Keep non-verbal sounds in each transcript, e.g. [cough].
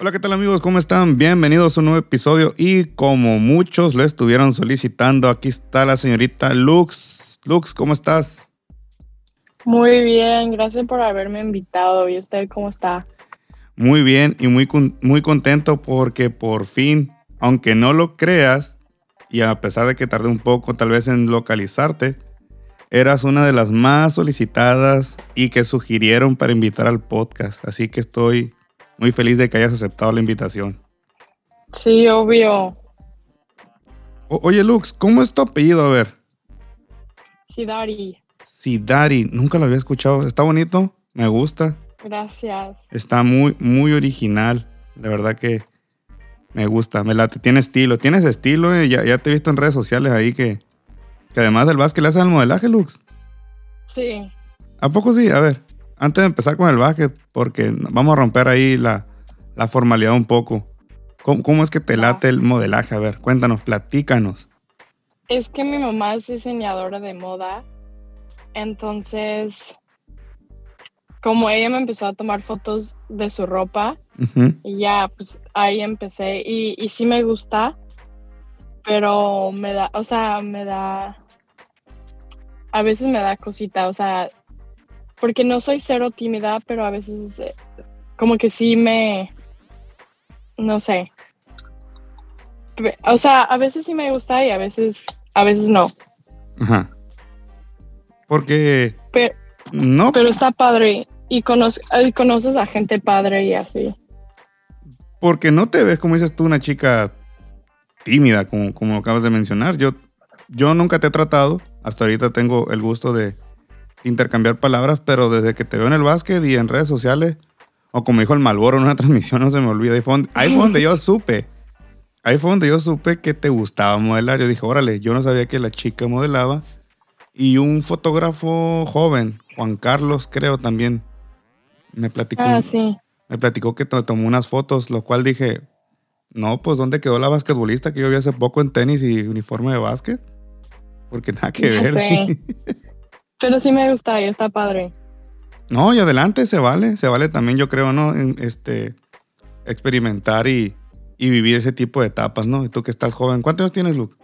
Hola, ¿qué tal amigos? ¿Cómo están? Bienvenidos a un nuevo episodio y como muchos lo estuvieron solicitando, aquí está la señorita Lux. Lux, ¿cómo estás? Muy bien, gracias por haberme invitado. ¿Y usted cómo está? Muy bien y muy, muy contento porque por fin, aunque no lo creas, y a pesar de que tardé un poco tal vez en localizarte, eras una de las más solicitadas y que sugirieron para invitar al podcast. Así que estoy muy feliz de que hayas aceptado la invitación. Sí, obvio. oye, Lux, ¿cómo es tu apellido? A ver. Sidari. Sidari, nunca lo había escuchado. Está bonito, me gusta. Gracias. Está muy, muy original. De verdad que me gusta, me late. Tiene estilo, tienes estilo. Eh. Ya, ya te he visto en redes sociales ahí que, que además del básquet le haces al modelaje, Lux. Sí. ¿A poco sí? A ver antes de empezar con el básquet, porque vamos a romper ahí la, formalidad un poco. ¿Cómo, es que te late el modelaje? A ver, cuéntanos, platícanos. Es que mi mamá es diseñadora de moda, entonces, como ella me empezó a tomar fotos de su ropa, y ya, pues ahí empecé, y, y sí me gusta, pero me da, o sea, me da, a veces me da cosita, o sea, porque no soy cero tímida, pero a veces eh, como que sí me, no sé. O sea, a veces sí me gusta y a veces, a veces no. Ajá. Porque... Pero, no. Pero está padre y, conoces a gente padre y así. Porque no te ves, como dices tú, una chica tímida, como, como acabas de mencionar. Yo, yo nunca te he tratado, hasta ahorita tengo el gusto de, intercambiar palabras, pero desde que te veo en el básquet y en redes sociales, o como dijo el Malboro en una [laughs] transmisión, no se me olvida, ahí fue, donde, yo supe, ahí fue donde yo supe que te gustaba modelar. Yo dije, órale, yo no sabía que la chica modelaba. Y un fotógrafo joven, Juan Carlos, creo también, me platicó. Ah, sí. Me platicó que tomó unas fotos, lo cual dije, no, pues ¿dónde quedó la basquetbolista que yo vi hace poco en tenis y uniforme de básquet? Porque nada que ver. Sí. [laughs] Pero sí me gusta y está padre. No, y adelante, se vale, se vale también, yo creo, ¿no? este, experimentar y, vivir ese tipo de etapas, ¿no? Tú que estás joven. ¿Cuántos años tienes, Luke?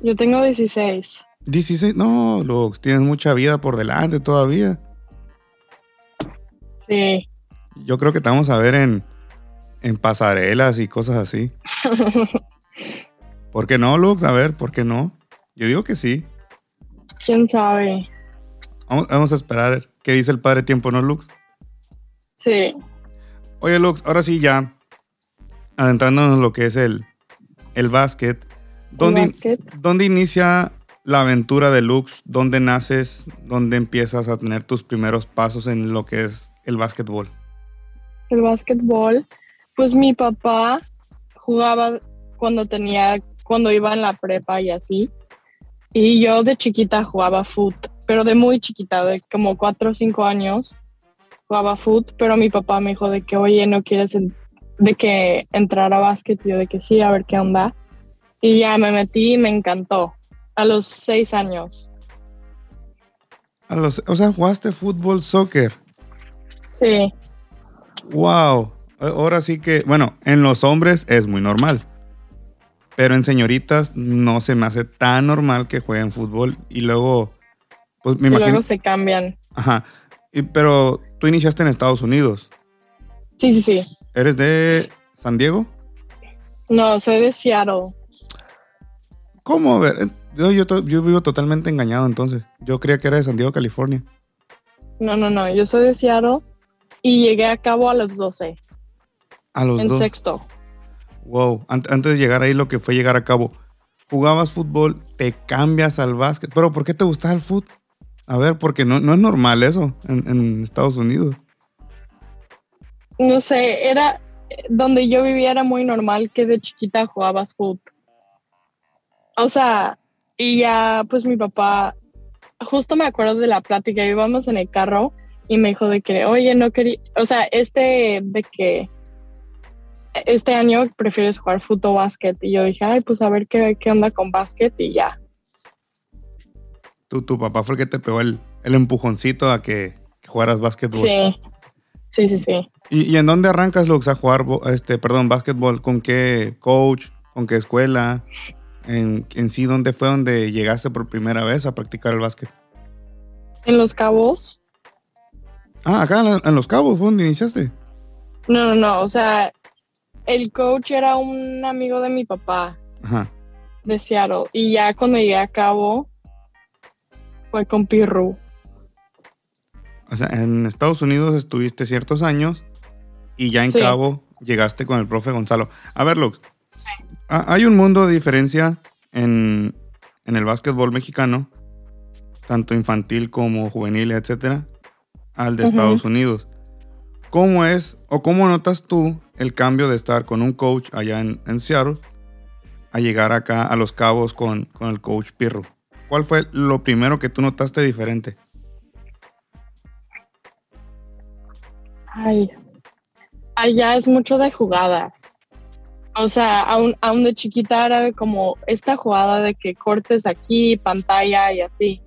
Yo tengo 16. 16, no, Luke, tienes mucha vida por delante todavía. Sí. Yo creo que te vamos a ver en, en pasarelas y cosas así. [laughs] ¿Por qué no, Luke? A ver, ¿por qué no? Yo digo que sí. ¿Quién sabe? Vamos, a esperar qué dice el padre tiempo, ¿no, Lux? Sí. Oye, Lux, ahora sí ya, adentrándonos en lo que es el, el básquet. ¿Dónde, ¿Dónde inicia la aventura de Lux? ¿Dónde naces? ¿Dónde empiezas a tener tus primeros pasos en lo que es el básquetbol? El básquetbol, pues mi papá jugaba cuando tenía, cuando iba en la prepa y así. Y yo de chiquita jugaba foot, pero de muy chiquita, de como cuatro o cinco años, jugaba foot, pero mi papá me dijo de que, oye, ¿no quieres de que entrar a básquet? Y yo de que sí, a ver qué onda. Y ya me metí y me encantó, a los seis años. A los, o sea, jugaste fútbol, soccer. Sí. Wow. Ahora sí que, bueno, en los hombres es muy normal. Pero en señoritas no se me hace tan normal que jueguen fútbol y luego, pues me y Luego se cambian. Ajá. pero tú iniciaste en Estados Unidos. Sí, sí, sí. ¿Eres de San Diego? No, soy de Seattle. ¿Cómo? A ver, eh, yo, yo, vivo totalmente engañado entonces. Yo creía que era de San Diego, California. No, no, no. Yo soy de Seattle y llegué a cabo a los 12. A los En sexto. Wow, antes de llegar ahí lo que fue llegar a cabo, jugabas fútbol, te cambias al básquet, pero ¿por qué te gustaba el fútbol? A ver, porque no, no es normal eso en, Estados Unidos. No sé, era donde yo vivía era muy normal que de chiquita jugabas fútbol. O sea, y ya pues mi papá, justo me acuerdo de la plática, íbamos en el carro y me dijo de que, oye, no quería, o sea, este de que este año prefieres jugar fútbol básquet. Y yo dije, ay, pues a ver qué, qué onda con básquet y ya. ¿Tu, tu papá fue el que te pegó el, el empujoncito a que, jugaras básquetbol? Sí, sí, sí, sí. ¿Y, en dónde arrancas, Lux, a jugar, este, perdón, básquetbol? ¿Con qué coach? ¿Con qué escuela? En, en sí, ¿dónde fue donde llegaste por primera vez a practicar el básquet? En Los Cabos. Ah, acá en Los Cabos fue donde iniciaste. No, no, no, o sea, el coach era un amigo de mi papá. Ajá. De Seattle. Y ya cuando llegué a Cabo, fue con Pirru. O sea, en Estados Unidos estuviste ciertos años y ya en Cabo llegaste con el profe Gonzalo. A ver, Lux. Sí. Hay un mundo de diferencia en, en el básquetbol mexicano, tanto infantil como juvenil, etcétera, al de Estados Unidos. ¿Cómo es o cómo notas tú el cambio de estar con un coach allá en, Seattle a llegar acá a Los Cabos con, con el coach Pirro? ¿Cuál fue lo primero que tú notaste diferente? Ay, allá es mucho de jugadas. O sea, aún, aún de chiquita era como esta jugada de que cortes aquí, pantalla y así.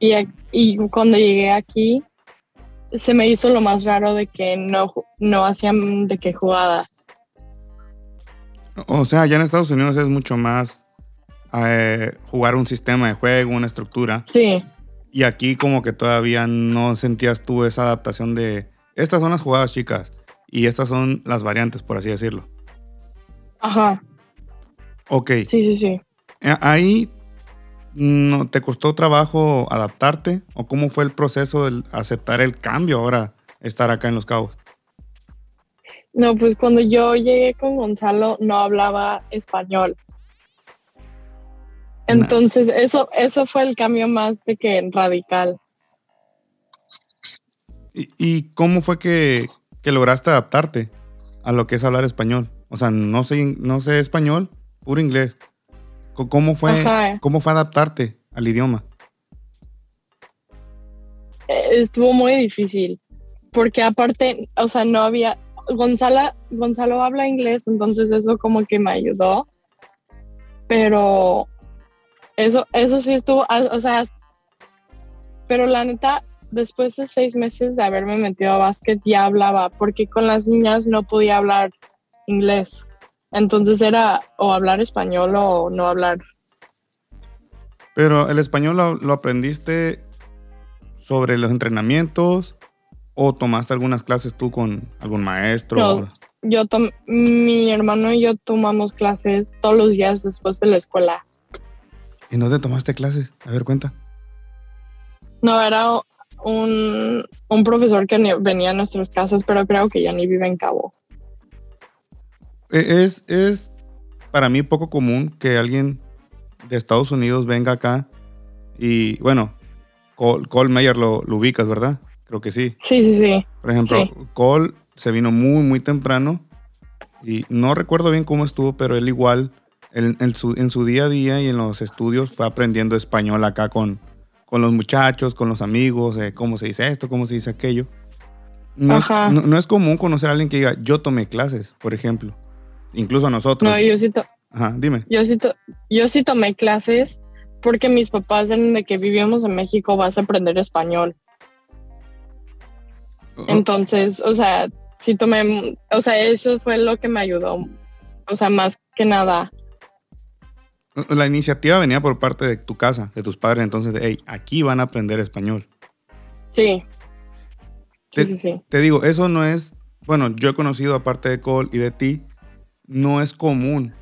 y, y, cuando llegué aquí, se me hizo lo más raro de que no, no hacían de qué jugadas. O sea, allá en Estados Unidos es mucho más eh, jugar un sistema de juego, una estructura. Sí. Y aquí como que todavía no sentías tú esa adaptación de, estas son las jugadas chicas y estas son las variantes, por así decirlo. Ajá. Ok. Sí, sí, sí. Eh, ahí no te costó trabajo adaptarte o cómo fue el proceso de aceptar el cambio ahora estar acá en Los Cabos. No, pues cuando yo llegué con Gonzalo no hablaba español. Entonces, eso, eso fue el cambio más de que radical. ¿Y, cómo fue que, lograste adaptarte a lo que es hablar español? O sea, no sé, no sé español, puro inglés. ¿Cómo fue, ¿Cómo fue adaptarte al idioma? Eh, estuvo muy difícil, porque aparte, o sea, no había, Gonzalo, Gonzalo habla inglés, entonces eso como que me ayudó, pero eso, eso sí estuvo, o sea, pero la neta, después de seis meses de haberme metido a básquet ya hablaba, porque con las niñas no podía hablar inglés. Entonces era o hablar español o no hablar. Pero el español lo, aprendiste sobre los entrenamientos o tomaste algunas clases tú con algún maestro. yo mi hermano y yo tomamos clases todos los días después de la escuela. ¿Y dónde tomaste clases? A ver, cuenta. No, era un, un profesor que venía a nuestras casas, pero creo que ya ni vive en Cabo. E, es, es para mí poco común que alguien de Estados Unidos venga acá y, bueno, Cole, Mayer lo, lo, ubicas, ¿verdad? Creo que sí. Sí, sí, sí. Por ejemplo, Cole se vino muy, muy temprano y no recuerdo bien cómo estuvo, pero él igual en, su, en su día a día y en los estudios fue aprendiendo español acá con, con los muchachos, con los amigos, cómo se dice esto, cómo se dice aquello. No es, no, es, común conocer a alguien que diga, yo tomé clases, por ejemplo. Incluso nosotros. No, yo sí, Ajá, dime. Yo sí, yo sí tomé clases porque mis papás eran de que vivíamos en México, vas a aprender español. Oh. Entonces, o sea, sí tomé, o sea, eso fue lo que me ayudó. O sea, más que nada. La iniciativa venía por parte de tu casa, de tus padres, entonces, hey, aquí van a aprender español. Sí. Te, sí, sí, te digo, eso no es, bueno, yo he conocido aparte de Cole y de ti, no es común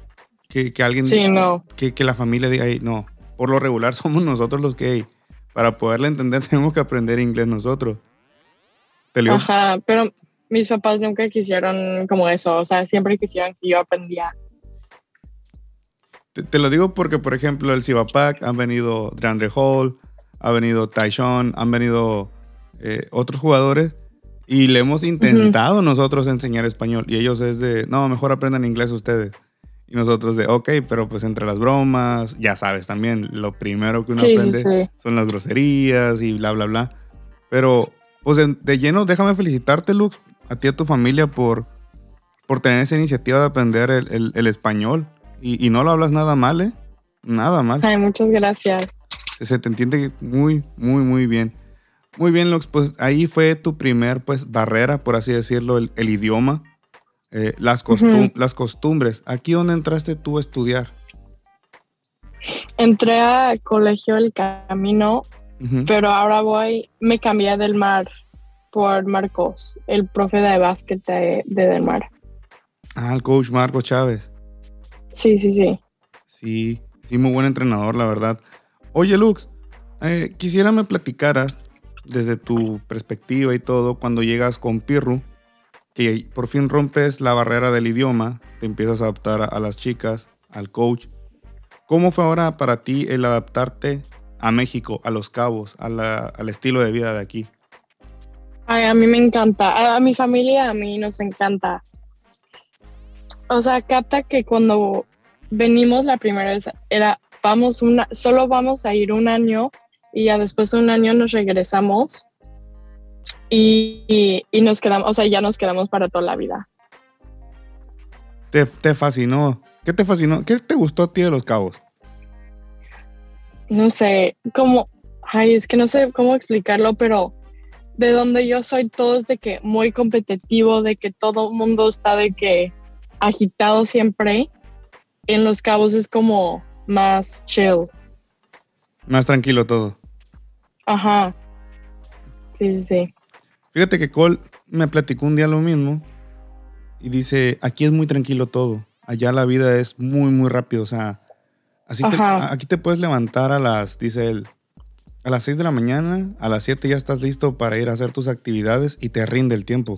que, alguien, sí, no. que, que, la familia diga, hey, no, por lo regular [laughs] somos nosotros los que, hey, para poderle entender [laughs] tenemos que aprender inglés nosotros. Ajá, pero mis papás nunca quisieron como eso, o sea, siempre quisieron que yo aprendiera te, lo digo porque, por ejemplo, el Cibapac han venido DeAndre Hall, ha venido Tyshon, han venido eh, otros jugadores y le hemos intentado nosotros enseñar español y ellos es de, no, mejor aprendan inglés ustedes. Y nosotros de, ok, pero pues entre las bromas, ya sabes también, lo primero que uno aprende son las groserías y bla, bla, bla. Pero, pues de, lleno, déjame felicitarte, Lux, a ti y a tu familia por, por tener esa iniciativa de aprender el, el español. Y, no lo hablas nada mal, ¿eh? Nada mal. Ay, muchas gracias. Se te entiende muy, muy, muy bien. Muy bien, Lux, pues ahí fue tu primer pues barrera, por así decirlo, el, idioma, eh, las, las costumbres. ¿Aquí dónde entraste tú a estudiar? Entré al colegio El Camino, pero ahora voy, me cambié del mar por Marcos, el profe de básquet de, Del Mar. Ah, el coach Marco Chávez. Sí, sí, sí. Sí, sí, muy buen entrenador, la verdad. Oye, Lux, eh, quisiera me platicaras desde tu perspectiva y todo, cuando llegas con Pirru, que por fin rompes la barrera del idioma, te empiezas a adaptar a, las chicas, al coach. ¿Cómo fue ahora para ti el adaptarte a México, a Los Cabos, al estilo de vida de aquí? Ay, a mí me encanta. A, mi familia, a mí nos encanta. O sea, capta que cuando venimos la primera vez era, vamos una, solo vamos a ir un año y ya después de un año nos regresamos y, nos quedamos, o sea, ya nos quedamos para toda la vida. Te, te, fascinó. ¿Qué te fascinó? ¿Qué te gustó a ti de los cabos? No sé, como, ay, es que no sé cómo explicarlo, pero de donde yo soy todo es de que muy competitivo, de que todo el mundo está de que agitado siempre. En los cabos es como más chill. Más tranquilo todo. Ajá. Sí, sí. Fíjate que Cole me platicó un día lo mismo y dice, aquí es muy tranquilo todo. Allá la vida es muy, muy rápido. O sea, así aquí te puedes levantar a las, dice él, a las 6 de la mañana, a las 7 ya estás listo para ir a hacer tus actividades y te rinde el tiempo.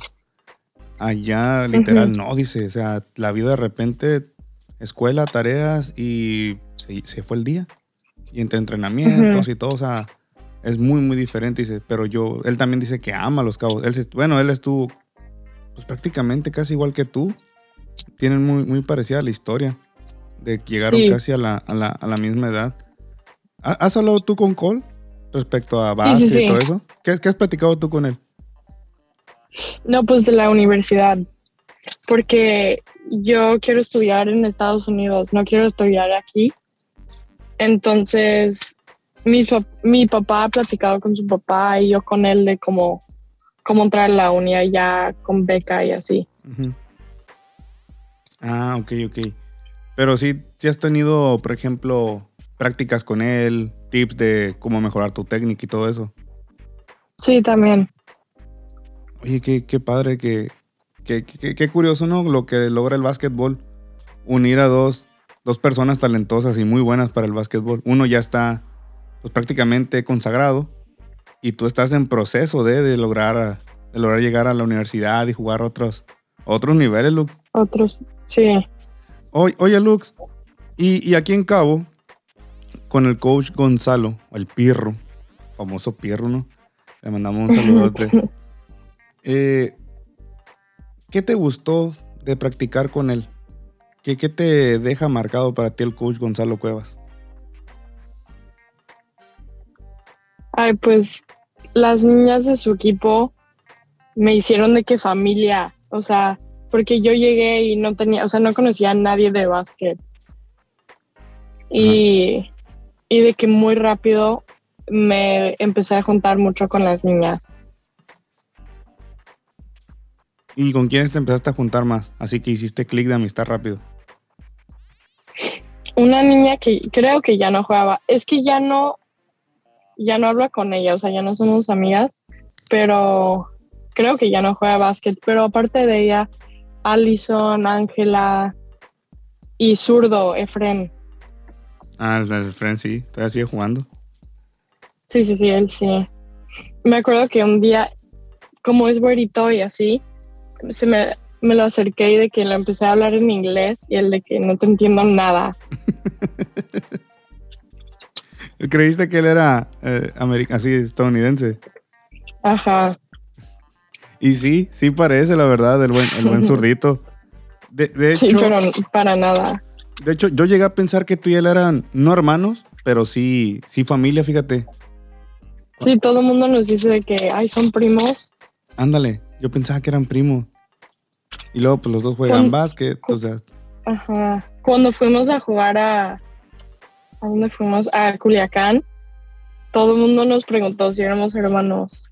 Allá literal no, dice, o sea, la vida de repente, escuela, tareas y se, fue el día. Y entre entrenamientos y todo, o sea, es muy, muy diferente. Dice, pero yo, él también dice que ama los cabos. Él, bueno, él estuvo pues prácticamente casi igual que tú. Tienen muy, muy parecida la historia. De que llegaron casi a la, a, la, a la misma edad. ¿Has hablado tú con Cole? respecto a base y todo eso? ¿Qué, has platicado tú con él? No, pues de la universidad, porque yo quiero estudiar en Estados Unidos, no quiero estudiar aquí. Entonces, mi, mi papá ha platicado con su papá y yo con él de cómo, cómo entrar a la uni ya con beca y así. Ah, ok, ok. Pero sí, si has tenido, por ejemplo, prácticas con él, tips de cómo mejorar tu técnica y todo eso. Sí, también. Oye, qué, padre, que, qué curioso, ¿no? Lo que logra el básquetbol. Unir a dos, dos personas talentosas y muy buenas para el básquetbol. Uno ya está pues, prácticamente consagrado y tú estás en proceso de, lograr, de lograr llegar a la universidad y jugar otros, otros niveles, Luke. Otros, sí. Oye, oye Lux, y, y aquí en Cabo, con el coach Gonzalo, el Pirro, famoso Pirro, ¿no? Le mandamos un saludote. [laughs] Eh, ¿Qué te gustó de practicar con él? ¿Qué, ¿Qué te deja marcado para ti el coach Gonzalo Cuevas? Ay, pues las niñas de su equipo me hicieron de qué familia, o sea, porque yo llegué y no tenía, o sea, no conocía a nadie de básquet. Y, y de que muy rápido me empecé a juntar mucho con las niñas. ¿Y con quiénes te empezaste a juntar más? Así que hiciste clic de amistad rápido. Una niña que creo que ya no jugaba. Es que ya no, ya no hablo con ella, o sea, ya no somos amigas, pero creo que ya no juega básquet. Pero aparte de ella, Alison, Ángela y Zurdo, Efren. Ah, el Friend sí, todavía sigue jugando. Sí, sí, sí, él sí. Me acuerdo que un día, como es güerito y así, se me, me lo acerqué y de que lo empecé a hablar en inglés y el de que no te entiendo nada. [laughs] ¿Creíste que él era eh, así estadounidense? Ajá. Y sí, sí parece, la verdad, el buen, el buen [laughs] zurdito. De, de hecho, sí, pero para nada. De hecho, yo llegué a pensar que tú y él eran no hermanos, pero sí, sí familia, fíjate. Sí, todo el mundo nos dice que, ay, son primos. Ándale, yo pensaba que eran primos. Y luego, pues los dos juegan básquet, o sea. Ajá. Cuando fuimos a jugar a. ¿A dónde fuimos? A Culiacán. Todo el mundo nos preguntó si éramos hermanos.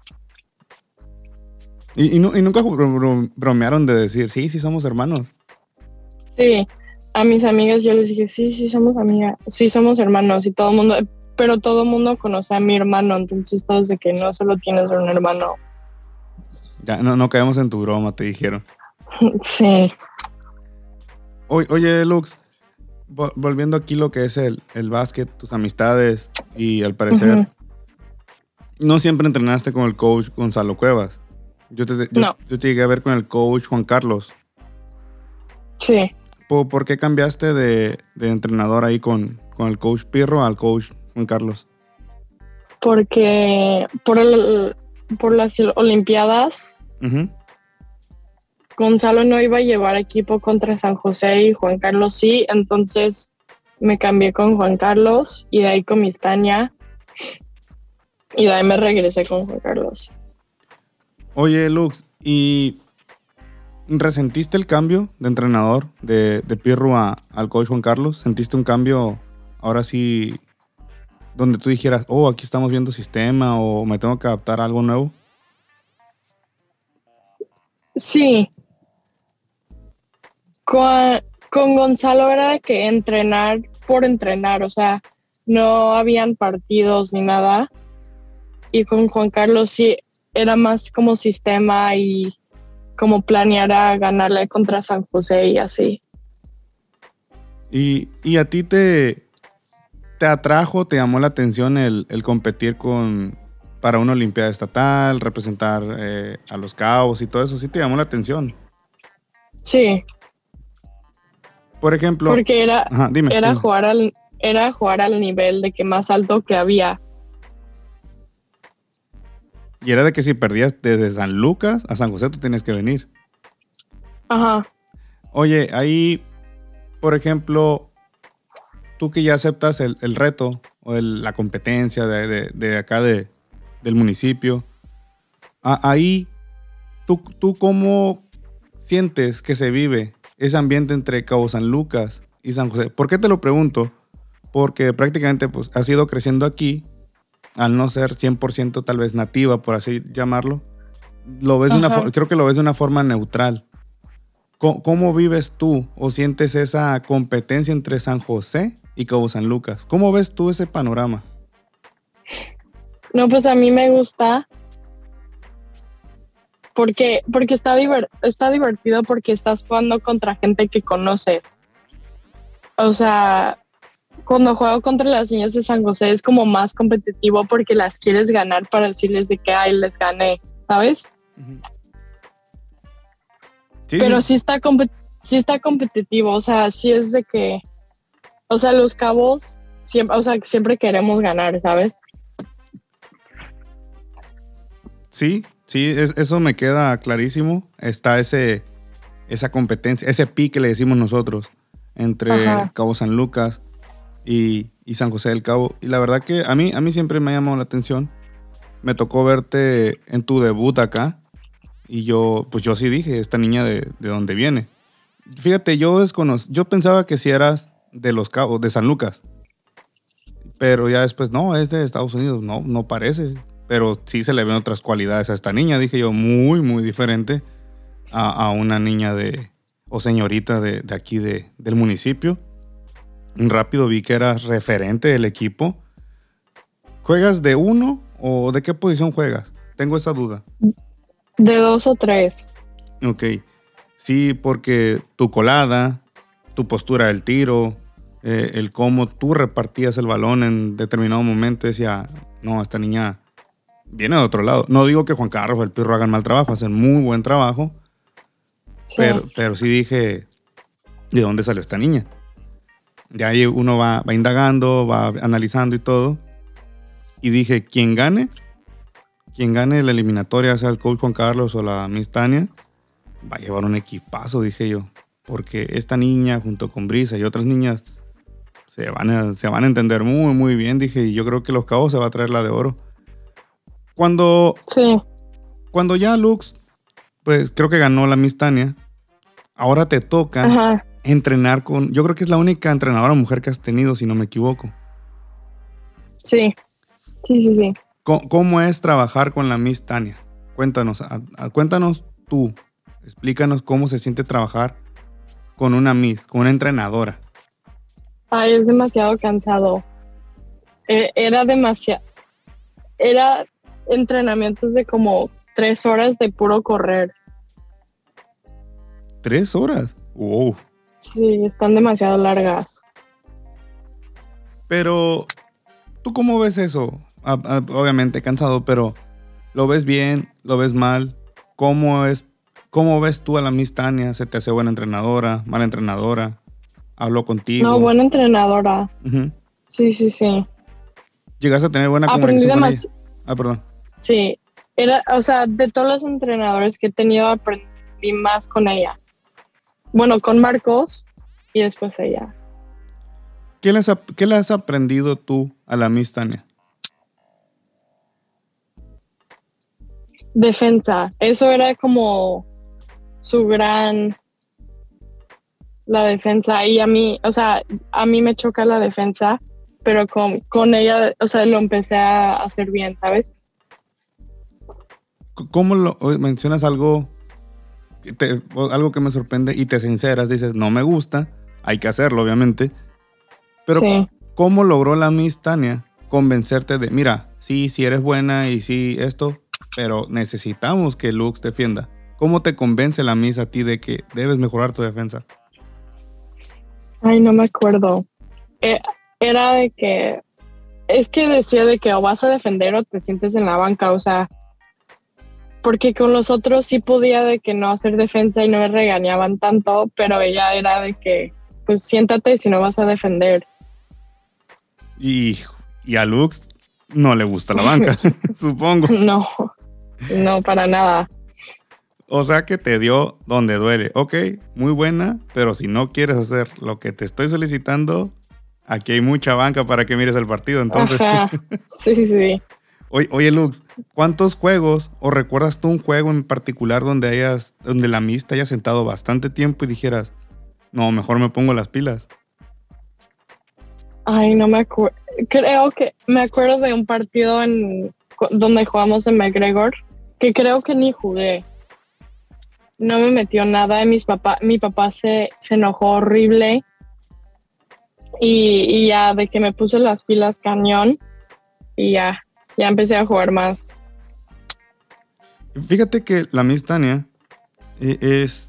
¿Y, nunca bromearon de decir, sí, sí somos hermanos? Sí, a mis amigas yo les dije, sí, sí somos amigas, sí somos hermanos y todo el mundo, pero todo el mundo conoce a mi hermano, entonces todos de que no solo tienes un hermano. Ya, no, no caemos en tu broma, te dijeron. [laughs] Sí. oye, Lux, volviendo aquí lo que es el, el básquet, tus amistades y al parecer, no siempre entrenaste con el coach Gonzalo Cuevas. Yo te, yo, yo te llegué a ver con el coach Juan Carlos. Sí. ¿Por, qué cambiaste de, entrenador ahí con, con, el coach Pirro al coach Juan Carlos? Porque por, el, por las Olimpiadas, Gonzalo no iba a llevar equipo contra San José y Juan Carlos sí, entonces me cambié con Juan Carlos y de ahí con Mistania y de ahí me regresé con Juan Carlos. Oye, Lux, ¿y resentiste el cambio de entrenador de, de Pirro al coach Juan Carlos? ¿Sentiste un cambio ahora sí donde tú dijeras, oh, aquí estamos viendo sistema o me tengo que adaptar a algo nuevo? Sí. Con, con Gonzalo era de que entrenar por entrenar, o sea, no habían partidos ni nada. Y con Juan Carlos sí era más como sistema y como planear a ganarle contra San José y así. ¿Y, a ti te, te atrajo, te llamó la atención el, competir con para una Olimpiada Estatal, representar eh, a los Cabos y todo eso? ¿Sí te llamó la atención? Sí. Por ejemplo. Porque era, era, Jugar al, era jugar al nivel de que más alto que había. Y era de que si perdías desde San Lucas a San José, tú tenías que venir. Ajá. Oye, ahí, por ejemplo, tú que ya aceptas el, reto o la competencia de, acá de, del municipio, ahí, ¿tú, ¿tú cómo sientes que se vive ese ambiente entre Cabo San Lucas y San José? ¿Por qué te lo pregunto? Porque prácticamente pues, has ido creciendo aquí al no ser 100% tal vez nativa, por así llamarlo, lo ves de una creo que lo ves de una forma neutral. ¿Cómo, vives tú o sientes esa competencia entre San José y Cabo San Lucas? ¿Cómo ves tú ese panorama? No, pues a mí me gusta porque, porque está, está divertido porque estás jugando contra gente que conoces. O sea, cuando juego contra las niñas de San José es como más competitivo porque las quieres ganar para decirles de que, ay, les gané, ¿sabes? Pero sí. está, sí está competitivo, o sea, sí es de que, o sea, los cabos, siempre, o sea, siempre queremos ganar, ¿sabes? Sí, sí, eso me queda clarísimo. Está ese, esa competencia, ese pique le decimos nosotros entre Cabo San Lucas y, San José del Cabo. Y la verdad que a mí, a mí siempre me ha llamado la atención. Me tocó verte en tu debut acá. Y yo, pues yo sí dije, esta niña de, de dónde viene. Fíjate, yo yo pensaba que si eras de los Cabos, de San Lucas. Pero ya después, no, es de Estados Unidos. No, no parece. Pero sí se le ven otras cualidades a esta niña. Dije yo, muy, muy diferente a, una niña de, o señorita de, de aquí de, del municipio rápido vi que eras referente del equipo. ¿Juegas de uno o de qué posición juegas? Tengo esa duda. De dos o tres. Ok. Sí, porque tu colada, tu postura del tiro, eh, el cómo tú repartías el balón en determinado momento, decía, no, esta niña viene de otro lado. No digo que Juan Carlos o el Pirro hagan mal trabajo, hacen muy buen trabajo. Pero, pero sí dije, ¿de dónde salió esta niña? De ahí uno va, va indagando, va analizando y todo. Y dije, quien gane, quien gane la eliminatoria, sea el coach Juan Carlos o la Miss Tania, va a llevar un equipazo, dije yo. Porque esta niña, junto con Brisa y otras niñas, se van a, se van a entender muy, muy bien, dije. Y yo creo que los cabos se va a traer la de oro. Cuando, sí. cuando ya Lux, pues creo que ganó la Miss Tania, ahora te toca entrenar con, yo creo que es la única entrenadora mujer que has tenido, si no me equivoco. Sí, sí, sí, sí. ¿Cómo, es trabajar con la Miss Tania? cuéntanos, cuéntanos tú, explícanos cómo se siente trabajar con una Miss, con una entrenadora. Ay, es demasiado cansado. E, era demasiado, era entrenamientos de como tres horas de puro correr. ¿Tres horas? Wow. Sí, están demasiado largas. Pero, ¿tú cómo ves eso? obviamente cansado, pero ¿lo ves bien? ¿Lo ves mal? ¿Cómo es? ¿Cómo ves tú a la Miss Tania? ¿Se te hace buena entrenadora? ¿Mala entrenadora? ¿Habló contigo? No, buena entrenadora. Sí, sí, sí. ¿Llegaste a tener buena comunicación con Ah, perdón. Sí. Era, o sea, de todos los entrenadores que he tenido, aprendí más con ella. Bueno, con Marcos y después ella. ¿Qué le has, qué le has aprendido tú a la Miss Tania? defensa. Eso era como su gran la defensa y a mí, o sea, a mí me choca la defensa, pero con, con ella, o sea, lo empecé a hacer bien, ¿sabes? ¿Cómo lo mencionas algo algo que me sorprende y te sinceras, dices, no me gusta, hay que hacerlo, obviamente. Pero ¿cómo logró la Miss Tania convencerte de, mira, sí, sí eres buena y sí esto, pero necesitamos que Lux defienda. ¿Cómo te convence la misa a ti de que debes mejorar tu defensa? Ay, no me acuerdo. Eh, era de que, es que decía de que o vas a defender o te sientes en la banca, o sea, porque con los otros sí podía de que no hacer defensa y no me regañaban tanto, pero ella era de que, pues siéntate si no vas a defender. Y, y a Lux no le gusta la banca, [laughs] [laughs] supongo. No, no, para nada. O sea que te dio donde duele. Ok, muy buena, pero si no quieres hacer lo que te estoy solicitando, aquí hay mucha banca para que mires el partido. Entonces. [laughs] Sí, sí, sí. Oye, Lux, ¿cuántos juegos o recuerdas tú un juego en particular donde hayas, donde la mista haya sentado bastante tiempo y dijeras, no, mejor me pongo las pilas? Ay, no me acuerdo. Creo que me acuerdo de un partido en donde jugamos en McGregor que creo que ni jugué. No me metió nada. Mis papá, mi papá se, se enojó horrible. Y, y, ya de que me puse las pilas cañón. Y ya, ya empecé a jugar más. Fíjate que la Miss Tania eh, es,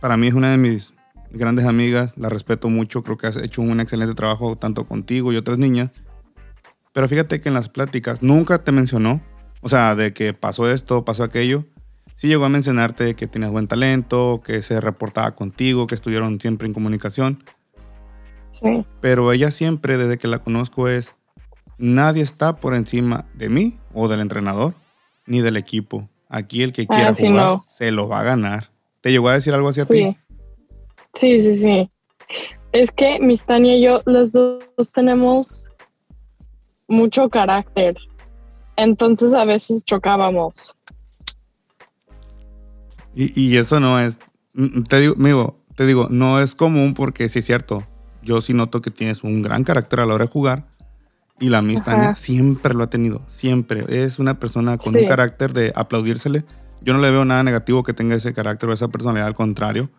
para mí es una de mis grandes amigas. La respeto mucho. Creo que has hecho un excelente trabajo tanto contigo y otras niñas. Pero fíjate que en las pláticas nunca te mencionó o sea, de que pasó esto, pasó aquello. Sí llegó a mencionarte que tienes buen talento, que se reportaba contigo, que estuvieron siempre en comunicación. Sí. Pero ella siempre, desde que la conozco, es, nadie está por encima de mí o del entrenador, ni del equipo. Aquí el que quiera ah, jugar se lo va a ganar. ¿Te llegó a decir algo así a ti? Sí, sí, sí. Es que mis Tania y yo, los dos tenemos mucho carácter. Entonces a veces chocábamos. Y, eso no es, mm, te digo, amigo, te digo, no es común porque sí es cierto. Yo sí noto que tienes un gran carácter a la hora de jugar. Y la Miss siempre lo ha tenido, siempre. Es una persona con un carácter de aplaudírsele. Yo no le veo nada negativo que tenga ese carácter o esa personalidad, al contrario.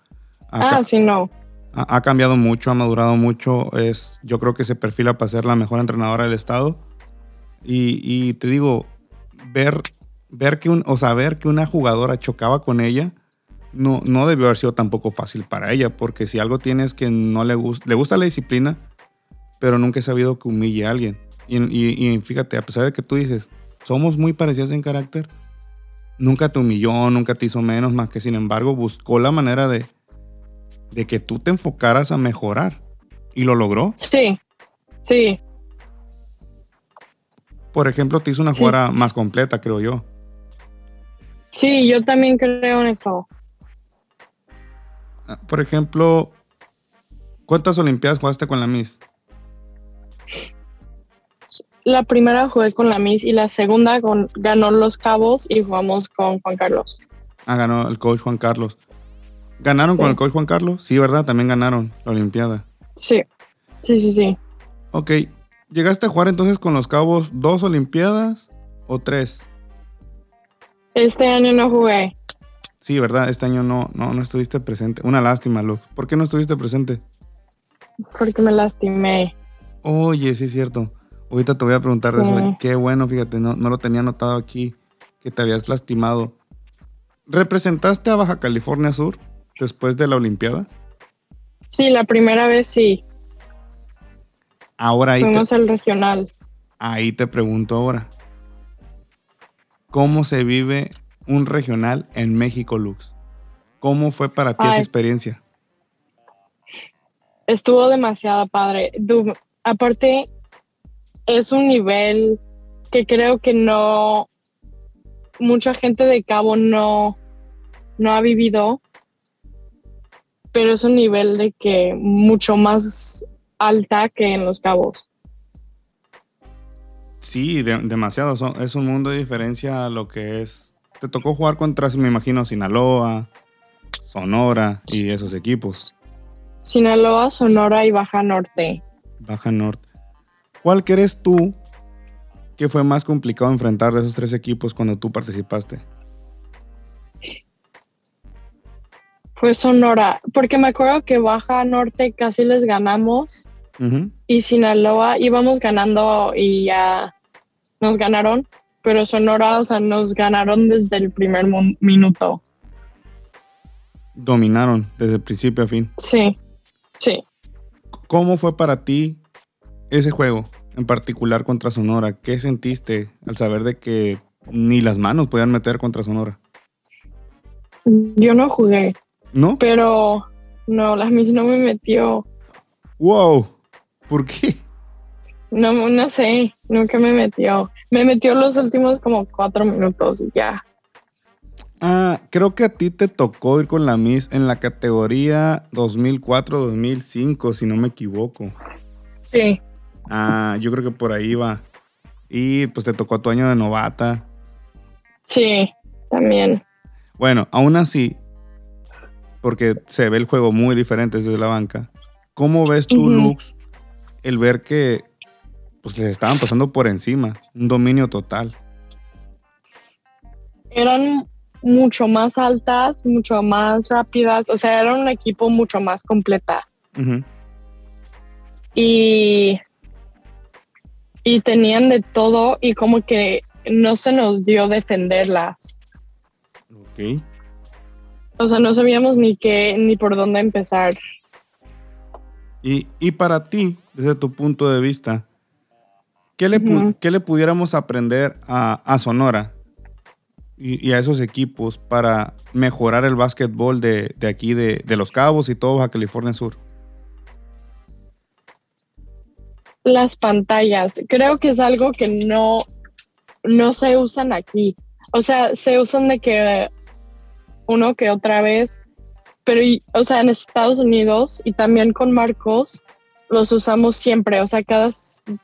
ah, sí, no. Ha, ha, cambiado mucho, ha madurado mucho. Es, yo creo que se perfila para ser la mejor entrenadora del estado. Y, te digo, ver, ver que un, o saber que una jugadora chocaba con ella, no, no debió haber sido tampoco fácil para ella, porque si algo tienes que no le gusta, le gusta la disciplina, pero nunca he sabido que humille a alguien. Y, y, fíjate, a pesar de que tú dices, somos muy parecidas en carácter, nunca te humilló, nunca te hizo menos, más que sin embargo buscó la manera de, de que tú te enfocaras a mejorar. Y lo logró. Sí, sí. Por ejemplo, te hizo una jugada más completa, creo yo. Sí, yo también creo en eso. Ah, por ejemplo, ¿cuántas Olimpiadas jugaste con la Miss? La primera jugué con la Miss y la segunda con, ganó Los Cabos y jugamos con Juan Carlos. Ah, ganó el coach Juan Carlos. ¿Ganaron con el coach Juan Carlos? Sí, ¿verdad? También ganaron la Olimpiada. Sí, sí, sí, sí. Ok, ¿Llegaste a jugar entonces con los Cabos dos Olimpiadas o tres? Este año no jugué. Sí, ¿verdad? Este año no, no, no estuviste presente. Una lástima, Luz. ¿Por qué no estuviste presente? Porque me lastimé. Oye, sí es cierto. Ahorita te voy a preguntar de eso. Qué bueno, fíjate, no, no lo tenía notado aquí, que te habías lastimado. ¿Representaste a Baja California Sur después de la Olimpiada? Sí, la primera vez sí. Ahora ahí Fuimos al regional. Ahí te pregunto ahora. ¿Cómo se vive un regional en México, Lux? ¿Cómo fue para ti esa experiencia? Estuvo demasiado padre. aparte, es un nivel que creo que no mucha gente de Cabo no, no ha vivido, pero es un nivel de que mucho más alta que en los Cabos. Sí, demasiado. es un mundo de diferencia a lo que es. Te tocó jugar contra, me imagino, Sinaloa, Sonora y esos equipos. Sinaloa, Sonora y Baja Norte. Baja Norte. ¿Cuál crees tú que fue más complicado enfrentar de esos tres equipos cuando tú participaste? Fue Sonora, porque me acuerdo que Baja Norte casi les ganamos y Sinaloa íbamos ganando y ya nos ganaron, pero Sonora, o sea, nos ganaron desde el primer minuto. Dominaron desde el principio a fin. Sí, sí. ¿Cómo fue para ti ese juego en particular contra Sonora? ¿Qué sentiste al saber de que ni las manos podían meter contra Sonora? Yo no jugué. ¿No? Pero no, la Miss no me metió. ¡Wow! ¿Por qué? No, no sé, nunca me metió. Me metió los últimos como cuatro minutos y ya. Ah, creo que a ti te tocó ir con la Miss en la categoría 2004-2005, si no me equivoco. Sí. Ah, yo creo que por ahí va. Y pues te tocó tu año de novata. Sí, también. Bueno, aún así, porque se ve el juego muy diferente desde la banca. ¿Cómo ves tú, Lux, el ver que pues les estaban pasando por encima, un dominio total? Eran mucho más altas, mucho más rápidas, o sea, era un equipo mucho más completa. Y y tenían de todo y como que no se nos dio defenderlas. Ok. O sea, no sabíamos ni qué, ni por dónde empezar. Y, para ti, desde tu punto de vista, ¿qué le, le pudiéramos aprender a, Sonora y, a esos equipos para mejorar el básquetbol de, aquí, de, de, Los Cabos y todo Baja California Sur? Las pantallas, creo que es algo que no, no se usan aquí. O sea, se usan de que uno que otra vez, pero, o sea, en Estados Unidos y también con Marcos, los usamos siempre. O sea, cada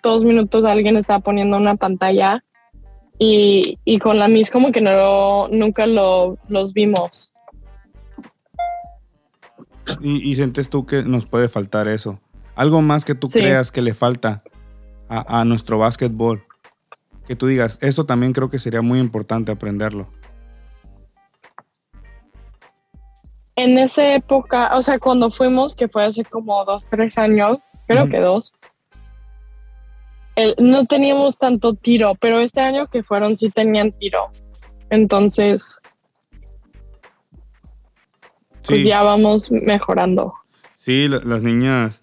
dos minutos alguien está poniendo una pantalla y, con la Miss como que no, nunca lo, los vimos. ¿Y, y sientes tú que nos puede faltar eso? Algo más que tú creas que le falta a, a nuestro básquetbol. Que tú digas, eso también creo que sería muy importante aprenderlo. En esa época, o sea, cuando fuimos, que fue hace como dos, tres años, creo que dos, no teníamos tanto tiro, pero este año que fueron sí tenían tiro. Entonces, pues ya vamos mejorando. Sí, las niñas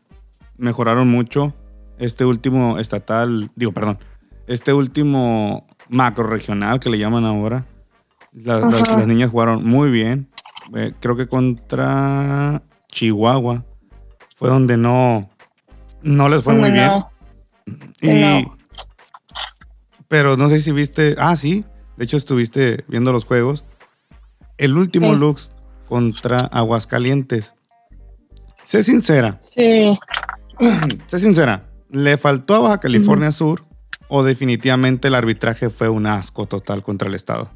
mejoraron mucho. Este último estatal, digo, perdón, este último macro regional que le llaman ahora, las, niñas jugaron muy bien. Eh, creo que contra Chihuahua fue donde no, no les fue muy bien. Y, Pero no sé si viste, ah, sí, de hecho estuviste viendo los juegos. El último Lux contra Aguascalientes. Sé sincera. Sí. [clears throat] sé sincera, ¿le faltó a Baja California Sur o definitivamente el arbitraje fue un asco total contra el Estado?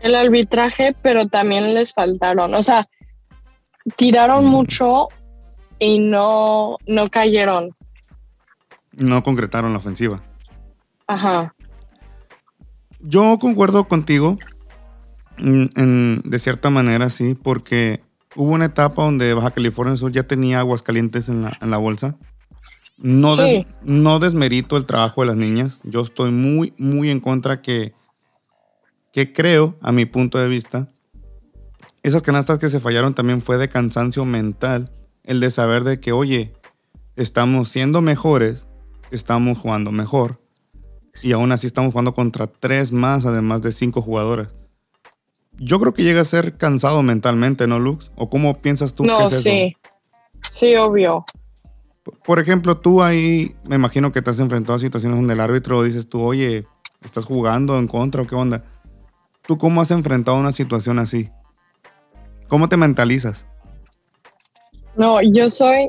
El arbitraje, pero también les faltaron. O sea, tiraron mucho y no, no cayeron. No concretaron la ofensiva. Ajá. Yo concuerdo contigo, de cierta manera, sí, porque hubo una etapa donde Baja California Sur ya tenía aguas calientes en la, en la bolsa. No, no desmerito el trabajo de las niñas. Yo estoy muy, muy en contra que, que creo, a mi punto de vista, esas canastas que se fallaron también fue de cansancio mental. El de saber de que, oye, estamos siendo mejores, estamos jugando mejor. Y aún así estamos jugando contra tres más, además de cinco jugadoras. Yo creo que llega a ser cansado mentalmente, ¿no, Lux? ¿O cómo piensas tú no, que es sí. Sí, obvio. Por ejemplo, tú ahí me imagino que te has enfrentado a situaciones donde el árbitro dices tú, oye, estás jugando en contra o qué onda. ¿Tú cómo has enfrentado una situación así? ¿Cómo te mentalizas? No, yo soy.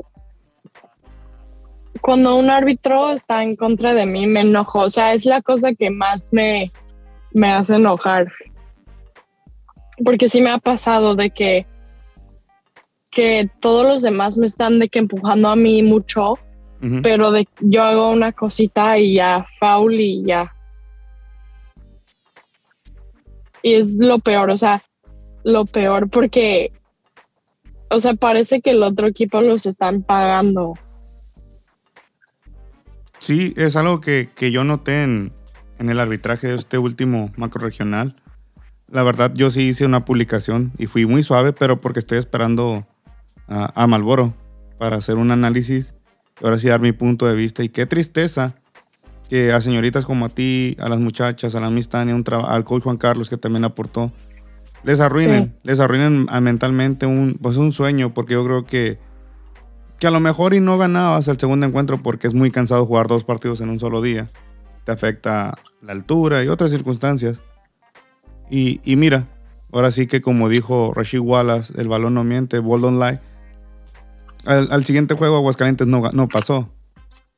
Cuando un árbitro está en contra de mí, me enojo. O sea, es la cosa que más me, me hace enojar. Porque sí me ha pasado de que que todos los demás me están de que empujando a mí mucho, pero de yo hago una cosita y ya foul y ya. Y es lo peor, o sea, lo peor porque, o sea, parece que el otro equipo los están pagando. Sí, es algo que, yo noté en, en, el arbitraje de este último macro regional. La verdad, yo sí hice una publicación y fui muy suave, pero porque estoy esperando a, Malboro para hacer un análisis y ahora sí dar mi punto de vista. Y qué tristeza que a señoritas como a ti, a las muchachas, a la amistad, al coach Juan Carlos que también aportó, les arruinen, les arruinen mentalmente un, pues un sueño, porque yo creo que, que a lo mejor y no ganabas el segundo encuentro porque es muy cansado jugar dos partidos en un solo día. Te afecta la altura y otras circunstancias. Y, y mira, ahora sí que como dijo Rashid Wallace, el balón no miente, ball don't lie al, siguiente juego Aguascalientes no, no pasó.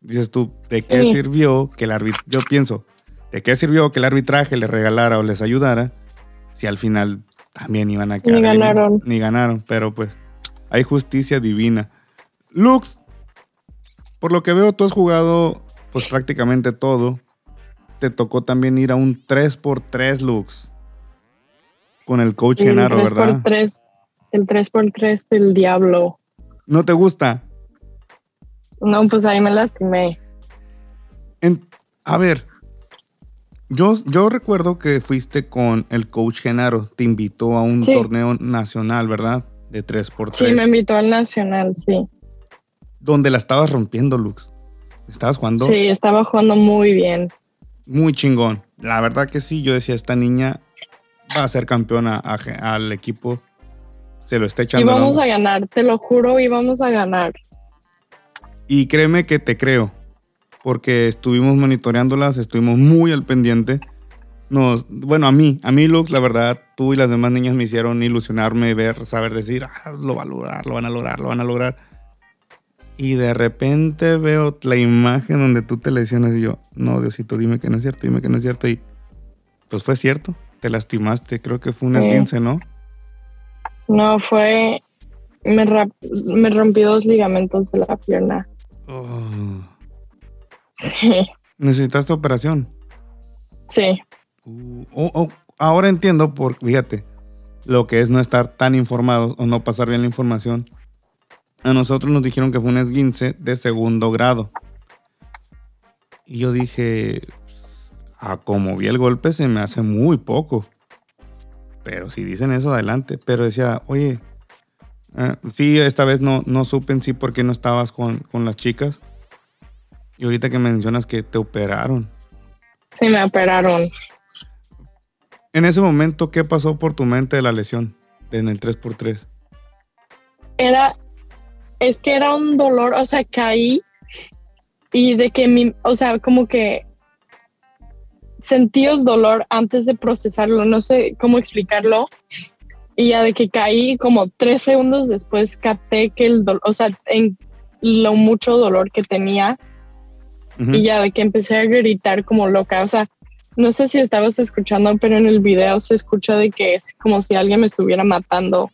Dices tú, ¿de qué sirvió que el arbitraje, yo pienso, ¿de qué sirvió que el arbitraje les regalara o les ayudara si al final también iban a quedar? Ni ganaron. Ni ganaron, pero pues hay justicia divina. Lux, por lo que veo, tú has jugado pues prácticamente todo. Te tocó también ir a un 3x3 Lux con el coach Genaro, ¿verdad? 3 el 3x3 del diablo. ¿No te gusta? No, pues ahí me lastimé. a ver, yo, yo recuerdo que fuiste con el coach Genaro, te invitó a un torneo nacional, ¿verdad? De 3x3. Sí, me invitó al nacional, sí. Donde la estabas rompiendo, Lux. ¿Estabas jugando? Sí, estaba jugando muy bien. Muy chingón. La verdad que sí, yo decía, esta niña va a ser campeona al equipo se lo está echando. Y vamos a ganar, te lo juro, y vamos a ganar. Y créeme que te creo, porque estuvimos monitoreándolas, estuvimos muy al pendiente. Nos, bueno, a mí, a mí, Lux, la verdad, tú y las demás niñas me hicieron ilusionarme, ver, saber decir, ah, lo va a lograr, lo van a lograr, lo van a lograr. Y de repente veo la imagen donde tú te lesionas y yo, no, Diosito, dime que no es cierto, dime que no es cierto. Y pues fue cierto, te lastimaste, creo que fue un esguince, ¿no? No, fue. Me, me rompí dos ligamentos de la pierna. Oh. Sí. ¿Necesitaste operación? Sí. Uh, oh, oh, ahora entiendo, por, fíjate, lo que es no estar tan informado o no pasar bien la información. A nosotros nos dijeron que fue un esguince de segundo grado. Y yo dije, a como vi el golpe se me hace muy poco. Pero si dicen eso, adelante. Pero decía, oye, eh, sí, esta vez no, no supe en sí por qué no estabas con, las chicas. Y ahorita que mencionas que te operaron. Sí, me operaron. En ese momento, ¿qué pasó por tu mente de la lesión en el 3x3? Era, es que era un dolor, o sea, caí y de que mi, o sea, como que sentí el dolor antes de procesarlo, no sé cómo explicarlo. Y ya de que caí como tres segundos después capté que el dolor, o sea, en lo mucho dolor que tenía. Y ya de que empecé a gritar como loca. O sea, no sé si estabas escuchando, pero en el video se escucha de que es como si alguien me estuviera matando.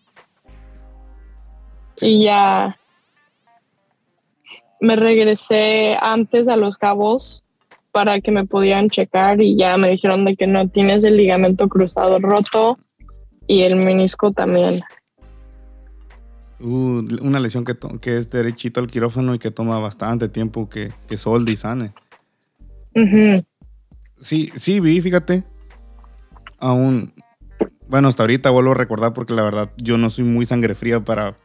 Y ya me regresé antes a los cabos para que me pudieran checar y ya me dijeron de que no tienes el ligamento cruzado roto y el menisco también. Uh, una lesión que, que, es derechito al quirófano y que toma bastante tiempo que, que solde y sane. Sí, sí, vi, fíjate. Aún, bueno, hasta ahorita vuelvo a recordar porque la verdad yo no soy muy sangre fría para...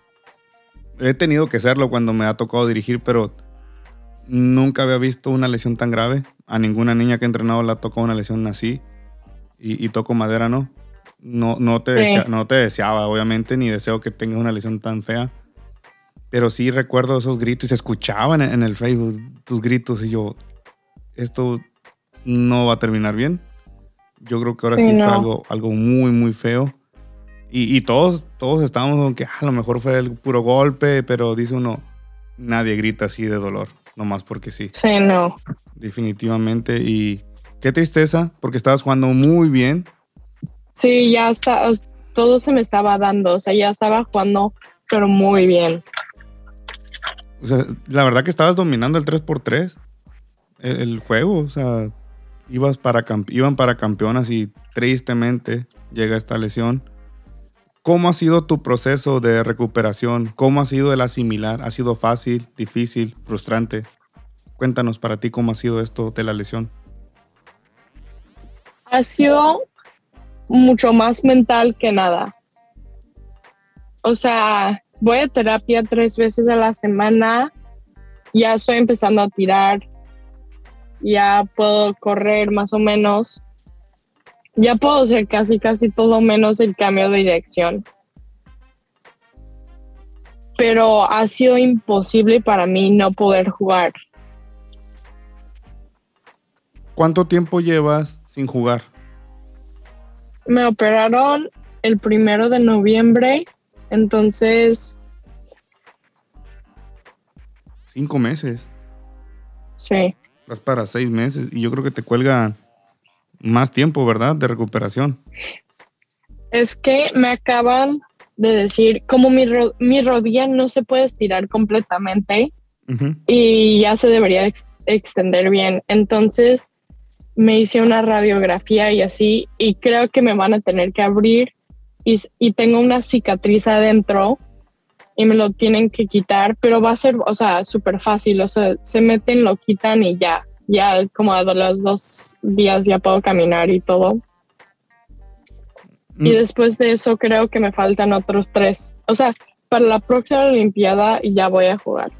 He tenido que serlo cuando me ha tocado dirigir, pero nunca había visto una lesión tan grave. A ninguna niña que he entrenado le ha tocado una lesión así. Y, y toco madera, ¿no? No, no, te no te deseaba, obviamente, ni deseo que tengas una lesión tan fea. Pero sí recuerdo esos gritos y se escuchaban en, el Facebook tus gritos y yo, esto no va a terminar bien. Yo creo que ahora sí, fue algo, algo muy, muy feo. Y, y, todos, todos estábamos aunque ah, a lo mejor fue el puro golpe, pero dice uno, nadie grita así de dolor, nomás porque sí. Sí, no. Definitivamente. Y qué tristeza, porque estabas jugando muy bien. Sí, ya está, todo se me estaba dando, o sea, ya estaba jugando, pero muy bien. O sea, la verdad que estabas dominando el 3x3, el, juego, o sea, ibas para, iban para campeonas y tristemente llega esta lesión. ¿Cómo ha sido tu proceso de recuperación? ¿Cómo ha sido el asimilar? ¿Ha sido fácil, difícil, frustrante? Cuéntanos para ti cómo ha sido esto de la lesión. Ha sido mucho más mental que nada. O sea, voy a terapia tres veces a la semana, ya estoy empezando a tirar, ya puedo correr más o menos, ya puedo hacer casi, casi todo menos el cambio de dirección. Pero ha sido imposible para mí no poder jugar. ¿Cuánto tiempo llevas sin jugar? me operaron el primero de noviembre, entonces... Cinco meses. Sí. Vas para seis meses y yo creo que te cuelga más tiempo, ¿verdad? De recuperación. Es que me acaban de decir, como mi, mi rodilla no se puede estirar completamente y ya se debería extender bien. Entonces, me hice una radiografía y así, y creo que me van a tener que abrir y, y, tengo una cicatriz adentro y me lo tienen que quitar, pero va a ser, o sea, súper fácil, o sea, se meten, lo quitan y ya, ya como a los dos días ya puedo caminar y todo. Y mm. después de eso creo que me faltan otros tres. O sea, para la próxima Olimpiada ya voy a jugar.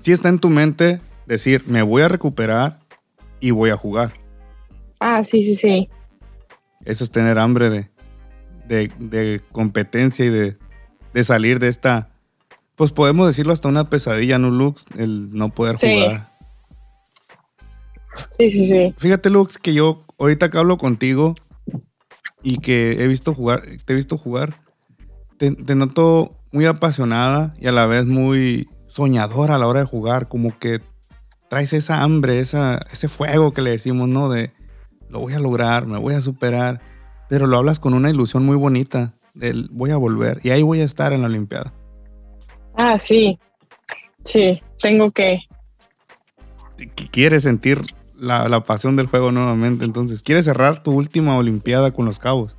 Si está en tu mente decir, me voy a recuperar y voy a jugar. Ah, sí, sí, sí. Eso es tener hambre de, de, competencia y de, de, salir de esta, pues podemos decirlo hasta una pesadilla, ¿no, Lux? El no poder jugar. Sí, sí, sí. Fíjate, Lux, que yo ahorita que hablo contigo y que he visto jugar, te he visto jugar, te, te noto muy apasionada y a la vez muy soñadora a la hora de jugar, como que traes esa hambre, esa, ese fuego que le decimos, ¿no? De lo voy a lograr, me voy a superar, pero lo hablas con una ilusión muy bonita, del voy a volver y ahí voy a estar en la Olimpiada. Ah, sí, sí, tengo que. Quieres sentir la, pasión del juego nuevamente, entonces, ¿quieres cerrar tu última Olimpiada con los cabos?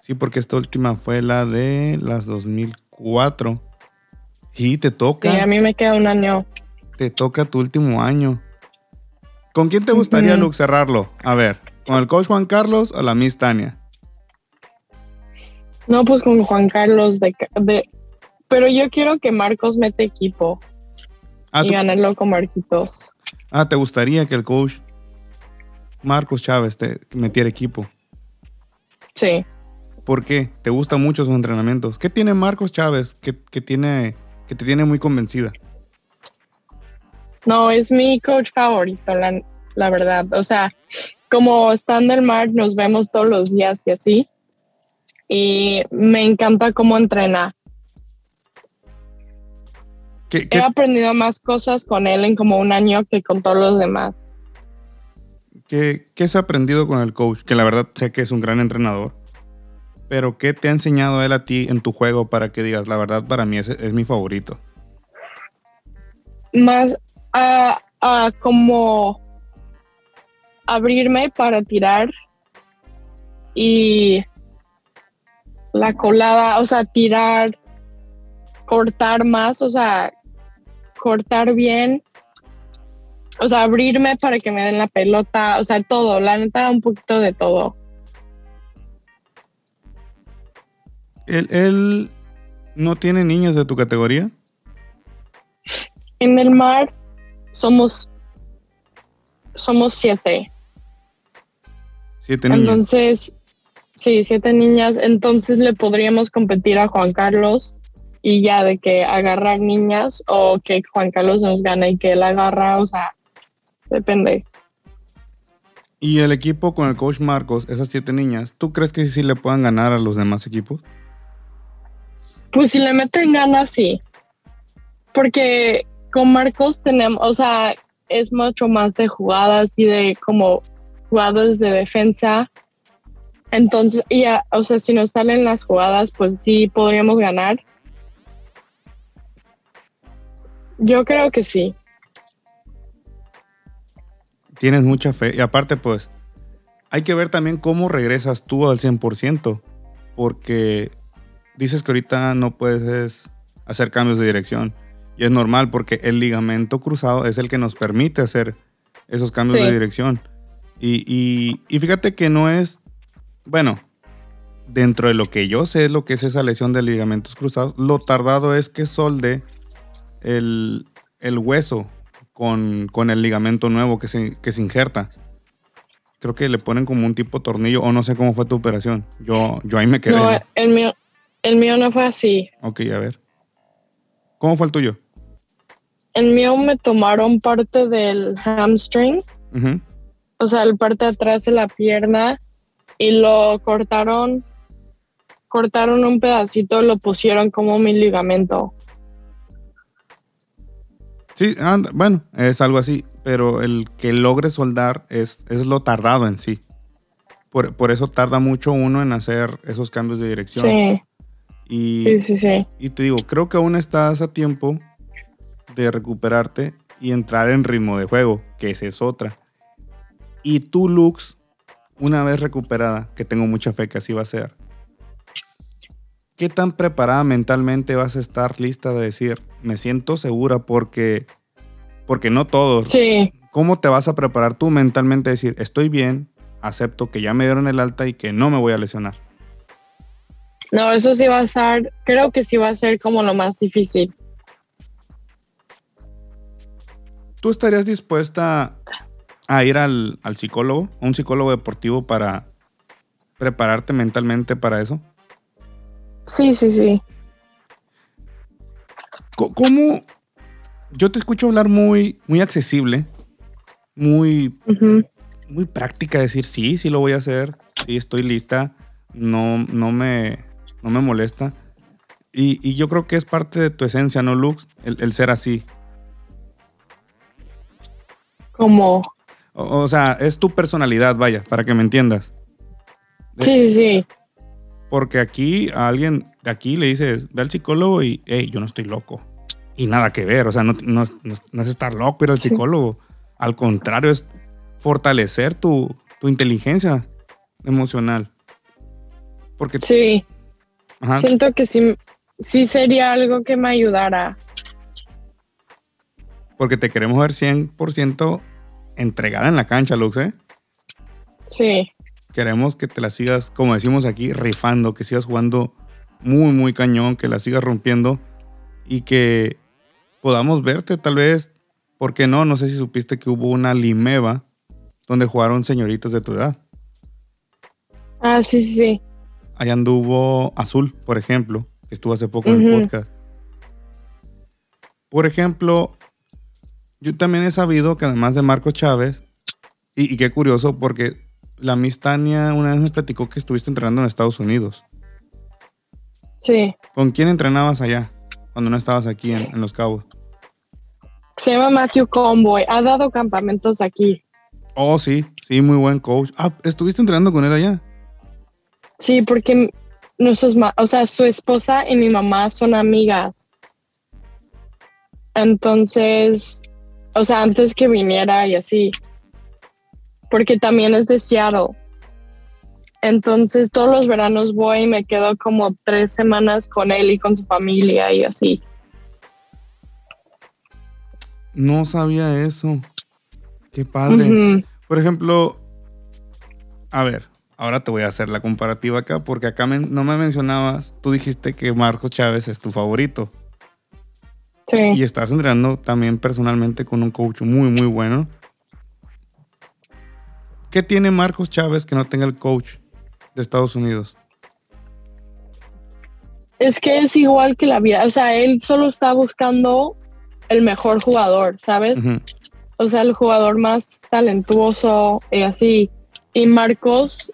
Sí, porque esta última fue la de las 2004. Sí, te toca. Sí, a mí me queda un año. Te toca tu último año. ¿Con quién te gustaría, Luke, cerrarlo? A ver, ¿con el coach Juan Carlos o la Miss Tania? No, pues con Juan Carlos de, pero yo quiero que Marcos mete equipo ah, y ganarlo con Marquitos. Ah, ¿te gustaría que el coach Marcos Chávez te metiera equipo? Sí. ¿Por qué? ¿Te gustan mucho sus entrenamientos? ¿Qué tiene Marcos Chávez que, que tiene que te tiene muy convencida? No, es mi coach favorito, la, verdad. O sea, como Standard Mark nos vemos todos los días y así. Y me encanta cómo entrena. He aprendido más cosas con él en como un año que con todos los demás. ¿Qué, ¿Qué has aprendido con el coach? Que la verdad sé que es un gran entrenador. Pero ¿qué te ha enseñado él a ti en tu juego para que digas, la verdad para mí es, es mi favorito? Más, a, a como abrirme para tirar y la colada, o sea, tirar, cortar más, o sea, cortar bien, o sea, abrirme para que me den la pelota, o sea, todo, la neta, un poquito de todo. ¿Él, no tiene niños de tu categoría? En el mar somos, somos siete. Siete niños. Entonces, Sí, siete niñas. Entonces le podríamos competir a Juan Carlos y ya de que agarrar niñas o que Juan Carlos nos gane y que él agarra, o sea, depende. Y el equipo con el coach Marcos, esas siete niñas, ¿tú crees que sí le puedan ganar a los demás equipos? Pues si le meten ganas, sí. Porque con Marcos tenemos, o sea, es mucho más de jugadas y de como jugadas de defensa entonces, ya, o sea, si nos salen las jugadas, pues sí podríamos ganar. Yo creo que sí. Tienes mucha fe. Y aparte, pues, hay que ver también cómo regresas tú al 100%. Porque dices que ahorita no puedes hacer cambios de dirección. Y es normal porque el ligamento cruzado es el que nos permite hacer esos cambios de dirección. y, fíjate que no es bueno, dentro de lo que yo sé, lo que es esa lesión de ligamentos cruzados, lo tardado es que solde el, hueso con, el ligamento nuevo que se, que se injerta. Creo que le ponen como un tipo tornillo, o no sé cómo fue tu operación. Yo, yo ahí me quedé. No, el mío, el mío no fue así. Ok, a ver. ¿Cómo fue el tuyo? El mío me tomaron parte del hamstring. O sea, el parte de atrás de la pierna y lo cortaron, cortaron un pedacito, lo pusieron como mi ligamento. Sí, bueno, es algo así, pero el que logre soldar es, es lo tardado en sí. Por, eso tarda mucho uno en hacer esos cambios de dirección. Sí. Y, sí, sí, sí. Y te digo, creo que aún estás a tiempo de recuperarte y entrar en ritmo de juego, que esa es otra. Y tú, Lux, una vez recuperada, que tengo mucha fe que así va a ser, ¿qué tan preparada mentalmente vas a estar lista de decir, me siento segura porque, porque no todos? Sí. ¿Cómo te vas a preparar tú mentalmente a decir, estoy bien, acepto que ya me dieron el alta y que no me voy a lesionar? No, eso sí va a ser, creo que sí va a ser como lo más difícil. ¿Tú estarías dispuesta a ir al, psicólogo, a un psicólogo deportivo para prepararte mentalmente para eso? Sí, sí, sí. ¿Cómo? Yo te escucho hablar muy, muy accesible, muy, muy práctica, decir sí, sí lo voy a hacer, sí estoy lista, no, no, me, no me molesta. Y, yo creo que es parte de tu esencia, ¿no, Lux? El, el ser así. Como o, sea, es tu personalidad, vaya, para que me entiendas. Sí, sí. Porque aquí a alguien de aquí le dices, ve al psicólogo y, hey, yo no estoy loco. Y nada que ver, o sea, no, no, es estar loco ir al psicólogo. Al contrario, es fortalecer tu, inteligencia emocional. Porque, sí. Siento que sí, sí sería algo que me ayudara. Porque te queremos ver 100% entregada en la cancha, Lux, ¿eh? Sí. Queremos que te la sigas, como decimos aquí, rifando, que sigas jugando muy, muy cañón, que la sigas rompiendo y que podamos verte tal vez, ¿por qué no? No sé si supiste que hubo una limeva donde jugaron señoritas de tu edad. Ah, sí, sí, sí. Allá anduvo Azul, por ejemplo, que estuvo hace poco en el podcast. Por ejemplo, yo también he sabido que además de Marco Chávez, y, qué curioso porque la Miss Tania una vez me platicó que estuviste entrenando en Estados Unidos. Sí. ¿Con quién entrenabas allá cuando no estabas aquí en, Los Cabos? Se llama Matthew Conboy. Ha dado campamentos aquí. Oh, sí, sí, muy buen coach. Ah, ¿estuviste entrenando con él allá? Sí, porque nuestros, o sea, su esposa y mi mamá son amigas. Entonces, o sea, antes que viniera y así, porque también es de Seattle. Entonces todos los veranos voy y me quedo como tres semanas con él y con su familia y así. No sabía eso. Qué padre. Por ejemplo, a ver, ahora te voy a hacer la comparativa acá, porque acá no me mencionabas, tú dijiste que Marcos Chávez es tu favorito. Sí. Y estás entrenando también personalmente con un coach muy, muy bueno. ¿Qué tiene Marcos Chávez que no tenga el coach de Estados Unidos? Es que es igual que la vida, o sea, él solo está buscando el mejor jugador, ¿sabes? O sea, el jugador más talentuoso y así. Y Marcos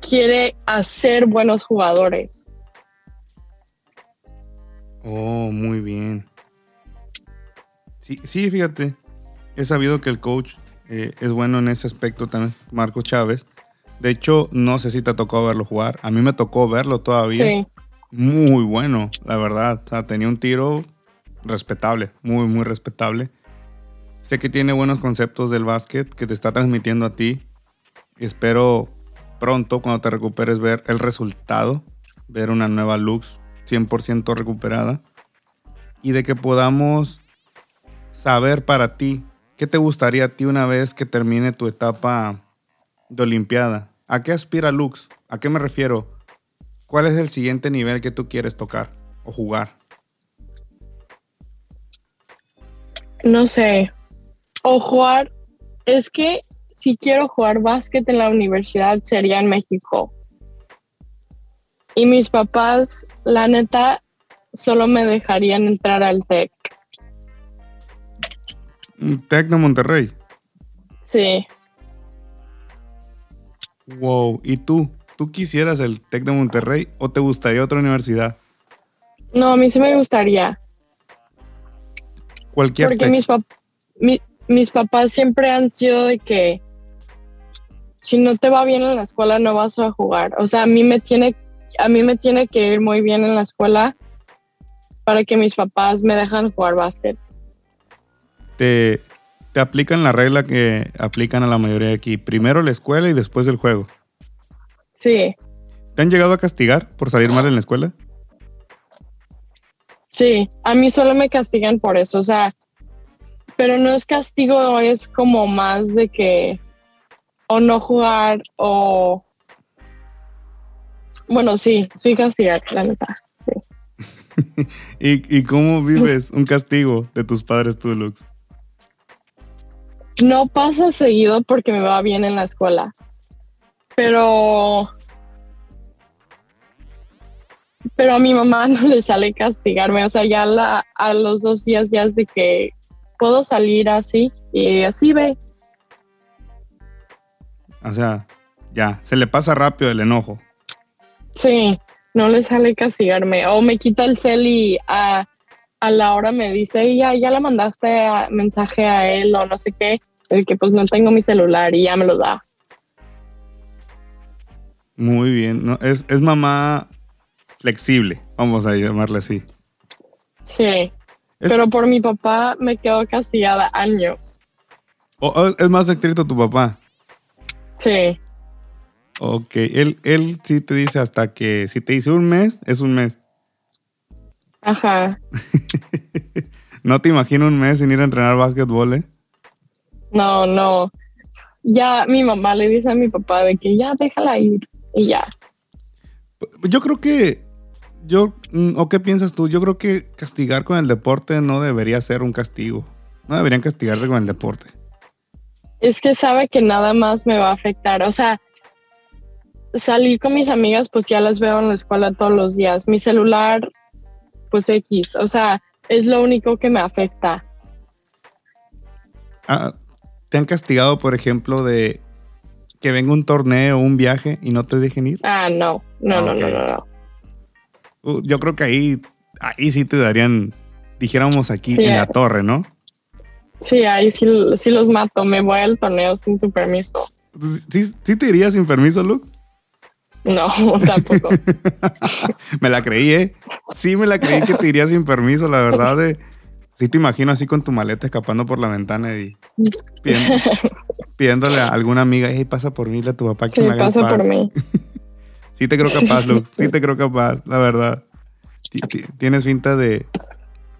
quiere hacer buenos jugadores. Oh, muy bien. Sí, sí, fíjate. He sabido que el coach eh, es bueno en ese aspecto también, Marcos Chávez. De hecho, no sé si te tocó verlo jugar. A mí me tocó verlo todavía. Sí. Muy bueno, la verdad. O sea, tenía un tiro respetable, muy, muy respetable. Sé que tiene buenos conceptos del básquet que te está transmitiendo a ti. Espero pronto, cuando te recuperes, ver el resultado, ver una nueva Lux 100% recuperada y de que podamos saber para ti qué te gustaría a ti una vez que termine tu etapa de Olimpiada. ¿A qué aspira Lux? ¿A qué me refiero? ¿Cuál es el siguiente nivel que tú quieres tocar o jugar? No sé. O jugar. Es que si quiero jugar básquet en la universidad sería en México. Y mis papás, la neta, solo me dejarían entrar al TEC. ¿TEC de Monterrey? Sí. Wow, ¿y tú? ¿Tú quisieras el TEC de Monterrey o te gustaría otra universidad? No, a mí sí me gustaría. Cualquier Porque mis, mis papás siempre han sido de que si no te va bien en la escuela no vas a jugar. O sea, a mí me tiene a mí me tiene que ir muy bien en la escuela para que mis papás me dejan jugar básquet. Te, te aplican la regla que aplican a la mayoría de aquí. Primero la escuela y después el juego. Sí. ¿Te han llegado a castigar por salir mal en la escuela? Sí, a mí solo me castigan por eso, o sea, pero no es castigo, es como más de que o no jugar o bueno, sí, sí castigar, la neta. Sí. [laughs] ¿Y, cómo vives [laughs] un castigo de tus padres tú, Lux? No pasa seguido porque me va bien en la escuela. Pero. Pero a mi mamá [laughs] no le sale castigarme. O sea, ya la, a los dos días ya es de que puedo salir así y así ve. O sea, ya, se le pasa rápido el enojo. Sí, no le sale castigarme. O me quita el cel y a, la hora me dice, ya, ya la mandaste mensaje a él o no sé qué, el que pues no tengo mi celular y ya me lo da. Muy bien, es, mamá flexible, vamos a llamarle así. Sí, pero por mi papá me quedo castigada años. ¿Es más estricto tu papá? Sí. Ok, él, él sí te dice hasta que si te dice un mes, es un mes. Ajá. [laughs] ¿No te imagino un mes sin ir a entrenar básquetbol, eh? No, no. Ya mi mamá le dice a mi papá de que ya déjala ir y ya. Yo creo que, yo, mm, ¿o qué piensas tú? Yo creo que castigar con el deporte no debería ser un castigo. No deberían castigarte con el deporte. Es que sabe que nada más me va a afectar. O sea, salir con mis amigas, pues ya las veo en la escuela todos los días. Mi celular, pues X, o sea, es lo único que me afecta. Ah, ¿Te han castigado, por ejemplo, de que venga un torneo o un viaje y no te dejen ir? Ah, no, no, no, no, no, uh, yo creo que ahí, ahí sí te darían, dijéramos aquí en la torre, ¿no? Sí, ahí sí, sí, los mato, me voy al torneo sin su permiso. ¿Sí, sí te irías sin permiso, Luke? No, [laughs] tampoco. [laughs] me la creí, ¿eh? Sí, me la creí que te iría sin permiso, la verdad. De, Sí te imagino así con tu maleta escapando por la ventana y [laughs] pidiéndole a alguna amiga, hey, pasa por mí, a tu papá que me haga pasa por mí. [laughs] sí te creo capaz, Lux, sí te creo capaz, la verdad. [laughs] Tienes finta de,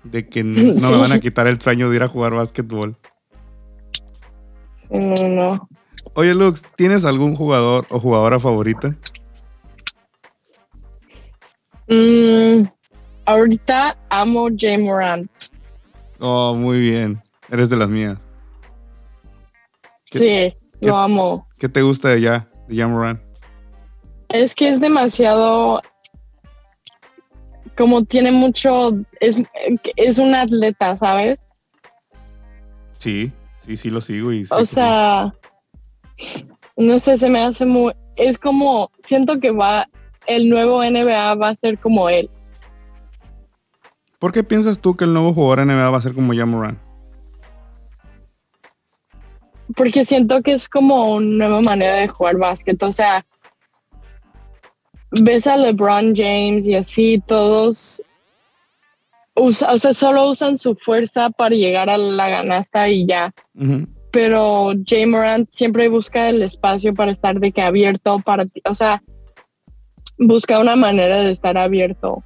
de que no me van a quitar el sueño de ir a jugar básquetbol. No, no. Oye, Lux, ¿tienes algún jugador o jugadora favorita? Mm, ahorita amo Jay Morant. Oh, muy bien. Eres de las mías. Sí, lo amo. ¿Qué te gusta de ya, de Morant? Es que es demasiado como tiene mucho, es, es un atleta, ¿sabes? Sí, sí, sí lo sigo y... O sea, no sé, se me hace muy, es como, siento que va, el nuevo NBA va a ser como él. ¿Por qué piensas tú que el nuevo jugador NBA va a ser como Jamoran? Porque siento que es como una nueva manera de jugar básquet, o sea, ves a LeBron James y así, todos, o sea, solo usan su fuerza para llegar a la ganasta y ya. Pero Jay Morant siempre busca el espacio para estar de que abierto, para, o sea, busca una manera de estar abierto.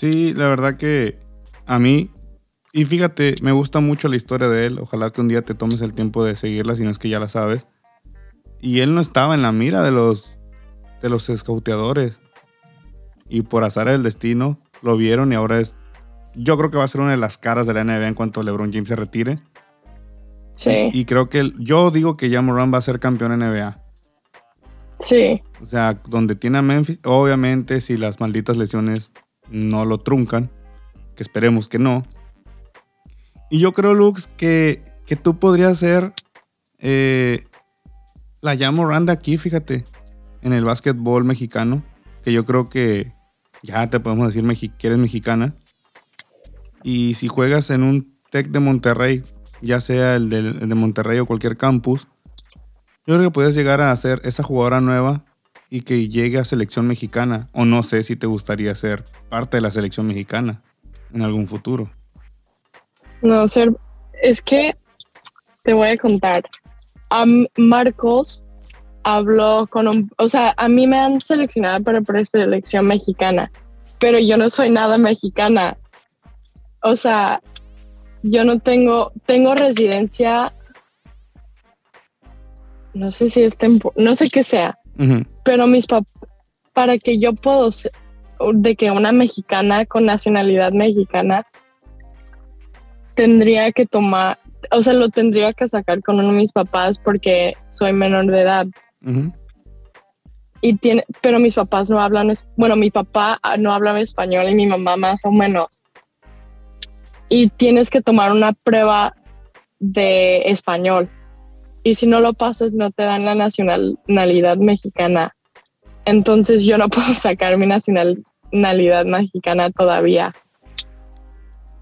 Sí, la verdad que a mí, y fíjate, me gusta mucho la historia de él. Ojalá que un día te tomes el tiempo de seguirla, si no es que ya la sabes. Y él no estaba en la mira de los, de los escauteadores. Y por azar del destino lo vieron y ahora es. Yo creo que va a ser una de las caras de la NBA en cuanto LeBron James se retire. Sí. Y, creo que yo digo que ya Moran va a ser campeón en NBA. Sí. O sea, donde tiene a Memphis, obviamente si las malditas lesiones no lo truncan, que esperemos que no. Y yo creo, Lux, que, que tú podrías ser eh, la llamo Randa aquí, fíjate, en el básquetbol mexicano, que yo creo que ya te podemos decir que eres mexicana. Y si juegas en un TEC de Monterrey, ya sea el de, Monterrey o cualquier campus, yo creo que puedes llegar a ser esa jugadora nueva y que llegue a selección mexicana. O no sé si te gustaría ser parte de la selección mexicana en algún futuro. No, ser, es que te voy a contar a Marcos habló con un, o sea, a mí me han seleccionado para preselección mexicana, pero yo no soy nada mexicana. O sea, yo no tengo, tengo residencia, no sé si es tempo, no sé qué sea, pero mis papás, para que yo puedo ser, de que una mexicana con nacionalidad mexicana tendría que tomar, o sea, lo tendría que sacar con uno de mis papás porque soy menor de edad. Y tiene, pero mis papás no hablan, bueno, mi papá ah, no hablaba español y mi mamá más o menos. Y tienes que tomar una prueba de español. Y si no lo pasas, no te dan la nacionalidad mexicana. Entonces yo no [laughs] puedo sacar mi nacionalidad mexicana todavía.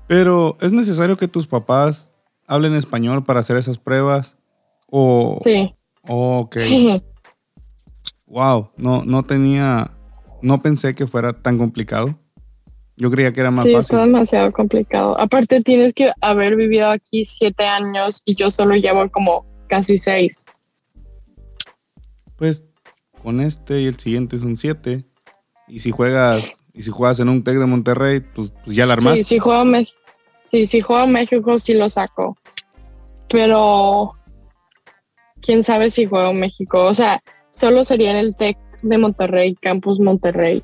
Pero es necesario que tus papás hablen español para hacer esas pruebas? O, sí. ok. Sí. Wow, no, no tenía, no pensé que fuera tan complicado. Yo creía que era más fácil. Sí, es demasiado complicado. Aparte tienes que haber vivido aquí siete años y yo solo llevo como casi seis. Pues con este y el siguiente son siete. Y si juegas, y si juegas en un Tec de Monterrey, pues, pues ya la armaste. Sí, si juego. Sí, si juego México sí lo saco pero quién sabe si juego en México. O sea, solo sería en el TEC de Monterrey, Campus Monterrey.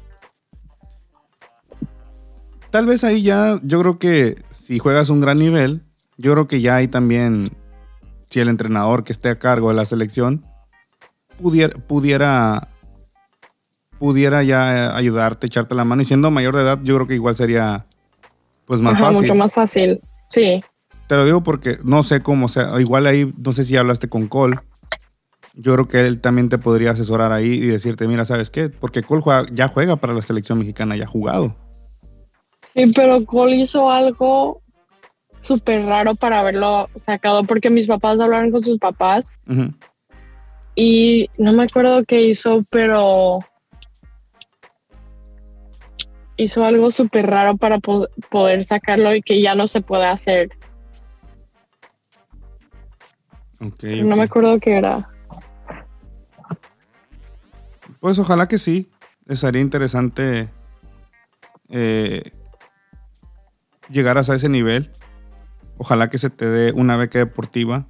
Tal vez ahí ya, yo creo que si juegas un gran nivel, yo creo que ya hay también, si el entrenador que esté a cargo de la selección pudiera, pudiera, pudiera ya ayudarte, echarte la mano. Y siendo mayor de edad, yo creo que igual sería pues más fácil. Mucho más fácil, sí. Te lo digo porque no sé cómo, o sea, igual ahí, no sé si hablaste con Cole. Yo creo que él también te podría asesorar ahí y decirte, mira, ¿sabes qué? Porque Cole ya juega para la selección mexicana, ya ha jugado. Sí, pero Cole hizo algo súper raro para haberlo sacado, porque mis papás hablaron con sus papás y no me acuerdo qué hizo, pero hizo algo súper raro para poder sacarlo y que ya no se puede hacer. No me acuerdo qué era. Pues ojalá que sí. Sería interesante eh, llegaras a ese nivel. Ojalá que se te dé una beca deportiva.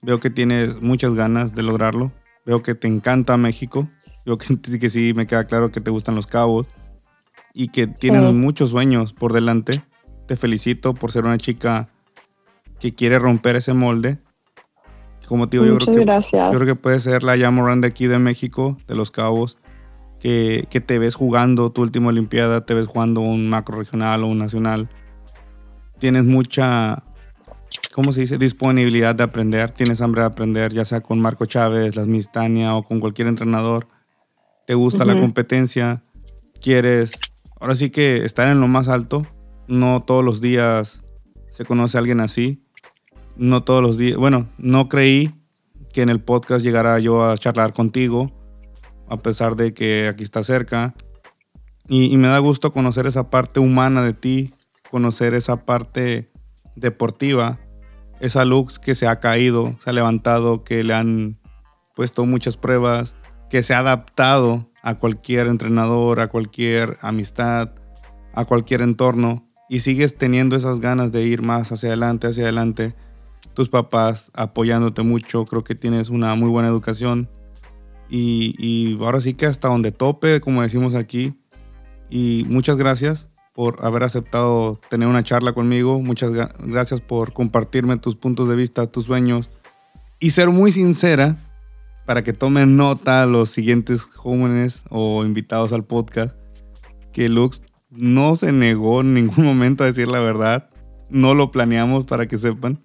Veo que tienes muchas ganas de lograrlo. Veo que te encanta México. Veo que, [laughs] que sí, me queda claro que te gustan los cabos y que tienes muchos sueños por delante. Te felicito por ser una chica que quiere romper ese molde. Como te digo, yo creo, que, yo creo que puede ser la Yamoran de aquí de México, de los Cabos, que, que, te ves jugando tu última Olimpiada, te ves jugando un macro regional o un nacional. Tienes mucha, ¿cómo se dice? Disponibilidad de aprender, tienes hambre de aprender, ya sea con Marco Chávez, las Mistania o con cualquier entrenador. Te gusta la competencia, quieres, ahora sí que estar en lo más alto. No todos los días se conoce a alguien así. No todos los días, bueno, no creí que en el podcast llegara yo a charlar contigo a pesar de que aquí está cerca. Y, me da gusto conocer esa parte humana de ti, conocer esa parte deportiva, esa Lux que se ha caído, se ha levantado, que le han puesto muchas pruebas, que se ha adaptado a cualquier entrenador, a cualquier amistad, a cualquier entorno y sigues teniendo esas ganas de ir más hacia adelante, hacia adelante. Tus papás apoyándote mucho, creo que tienes una muy buena educación y, ahora sí que hasta donde tope, como decimos aquí. Y muchas gracias por haber aceptado tener una charla conmigo. Muchas gracias por compartirme tus puntos de vista, tus sueños y ser muy sincera para que tomen nota los siguientes jóvenes o invitados al podcast que Lux no se negó en ningún [laughs] momento a decir la verdad. No lo planeamos para que sepan.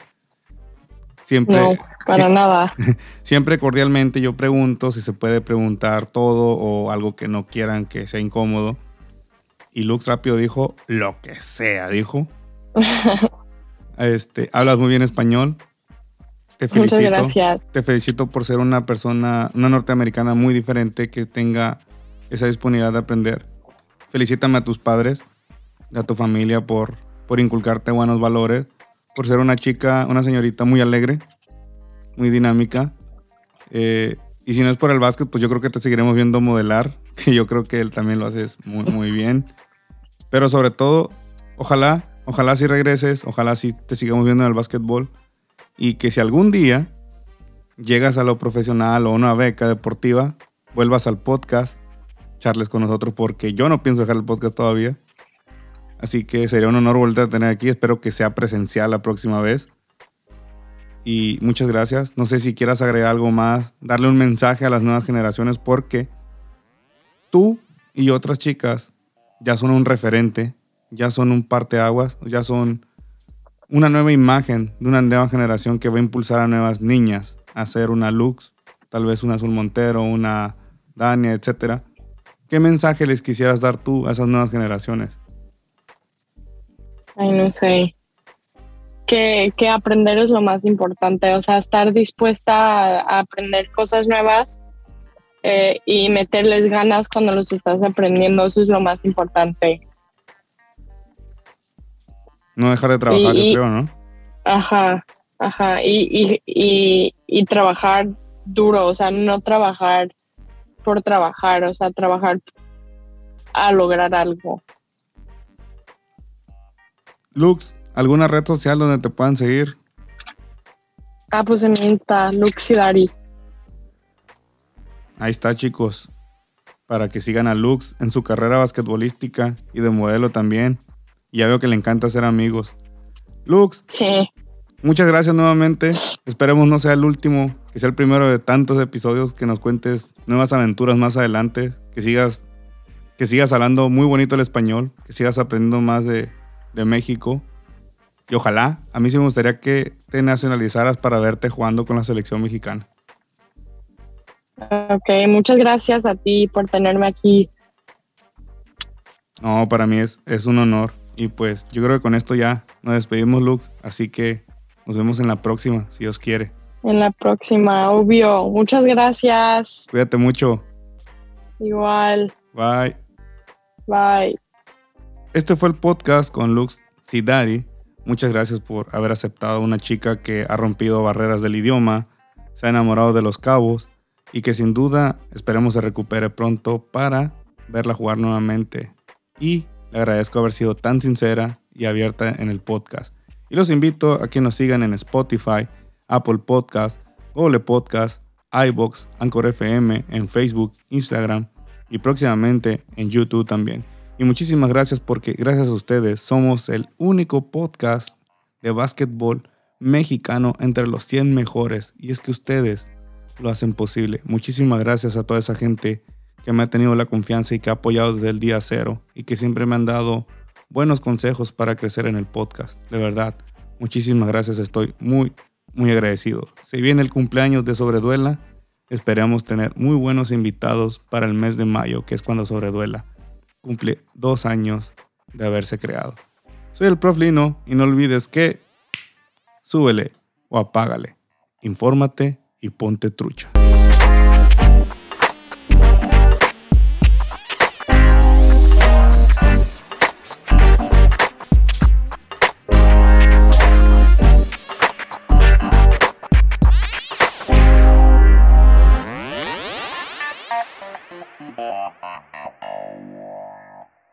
Siempre, no, para nada. [laughs] Siempre cordialmente yo pregunto si se puede preguntar todo o algo que no quieran que sea incómodo. Y Lux rápido dijo, lo que sea, dijo. [laughs] este, hablas muy bien español. Te felicito. Muchas gracias. Te felicito por ser una persona, una norteamericana muy diferente que tenga esa disponibilidad de aprender. Felicítame a tus padres, a tu familia por, por inculcarte buenos valores por ser una chica, una señorita muy alegre, muy dinámica. Eh, y si no es por el básquet, pues yo creo que te seguiremos viendo modelar, [laughs] que yo creo que él también lo haces muy, muy bien. Pero sobre todo, ojalá, ojalá si regreses, ojalá si te sigamos viendo en el básquetbol y que si algún día llegas a lo profesional o una beca deportiva, vuelvas al podcast, charles con nosotros, porque yo no pienso dejar el podcast todavía. Así que sería un honor volver a tener aquí. Espero que sea presencial la próxima vez. Y muchas gracias. No sé si quieras agregar algo más, darle un mensaje a las nuevas generaciones porque tú y otras chicas ya son un referente, ya son un parteaguas, ya son una nueva imagen de una nueva generación que va a impulsar a nuevas niñas a ser una Lux, tal vez una Azul Montero, una Dania, etc. ¿Qué mensaje les quisieras dar tú a esas nuevas generaciones? Ay, no sé. Que, aprender es lo más importante, o sea, estar dispuesta a, aprender cosas nuevas eh, y meterles ganas cuando los estás aprendiendo, eso es lo más importante. No dejar de trabajar, yo creo, ¿no? Ajá, ajá, y, y, y trabajar duro, o sea, no trabajar por trabajar, o sea, trabajar a lograr algo. Lux, ¿alguna red social donde te puedan seguir? Ah, pues en mi Insta, Luxidari. Ahí está, chicos. Para que sigan a Lux en su carrera basquetbolística y de modelo también. ya veo que le encanta ser amigos. Lux. Sí. Muchas gracias nuevamente. Esperemos no sea el último, que sea el primero de tantos episodios que nos cuentes nuevas aventuras más adelante, que sigas que sigas hablando muy bonito el español, que sigas aprendiendo más de, de México. Y ojalá, a mí sí me gustaría que te nacionalizaras para verte jugando con la selección mexicana. Ok, muchas gracias a ti por tenerme aquí. No, para mí es, es un honor. Y pues yo creo que con esto ya nos despedimos, Lux. Así que nos vemos en la próxima, si Dios quiere. En la próxima, obvio. Muchas gracias. Cuídate mucho. Igual. Bye. Bye. este fue el podcast con Lux Sidari. Muchas gracias por haber aceptado a una chica que ha rompido barreras del idioma, se ha enamorado de los cabos y que sin duda esperemos se recupere pronto para verla jugar nuevamente. Y le agradezco haber sido tan sincera y abierta en el podcast. Y los invito a que nos sigan en Spotify, Apple Podcast, Google Podcast, iBox, Anchor FM, en Facebook, Instagram y próximamente en YouTube también. Y muchísimas gracias porque gracias a ustedes somos el único podcast de básquetbol mexicano entre los 100 mejores. Y es que ustedes lo hacen posible. Muchísimas gracias a toda esa gente que me ha tenido la confianza y que ha apoyado desde el día cero y que siempre me han dado buenos consejos para crecer en el podcast. De verdad, muchísimas gracias. Estoy muy, muy agradecido. Se viene el cumpleaños de Sobreduela. Esperamos tener muy buenos invitados para el mes de mayo, que es cuando Sobreduela cumple dos años de haberse creado. Soy el Prof Lino y no olvides que súbele o apágale. Infórmate y ponte trucha.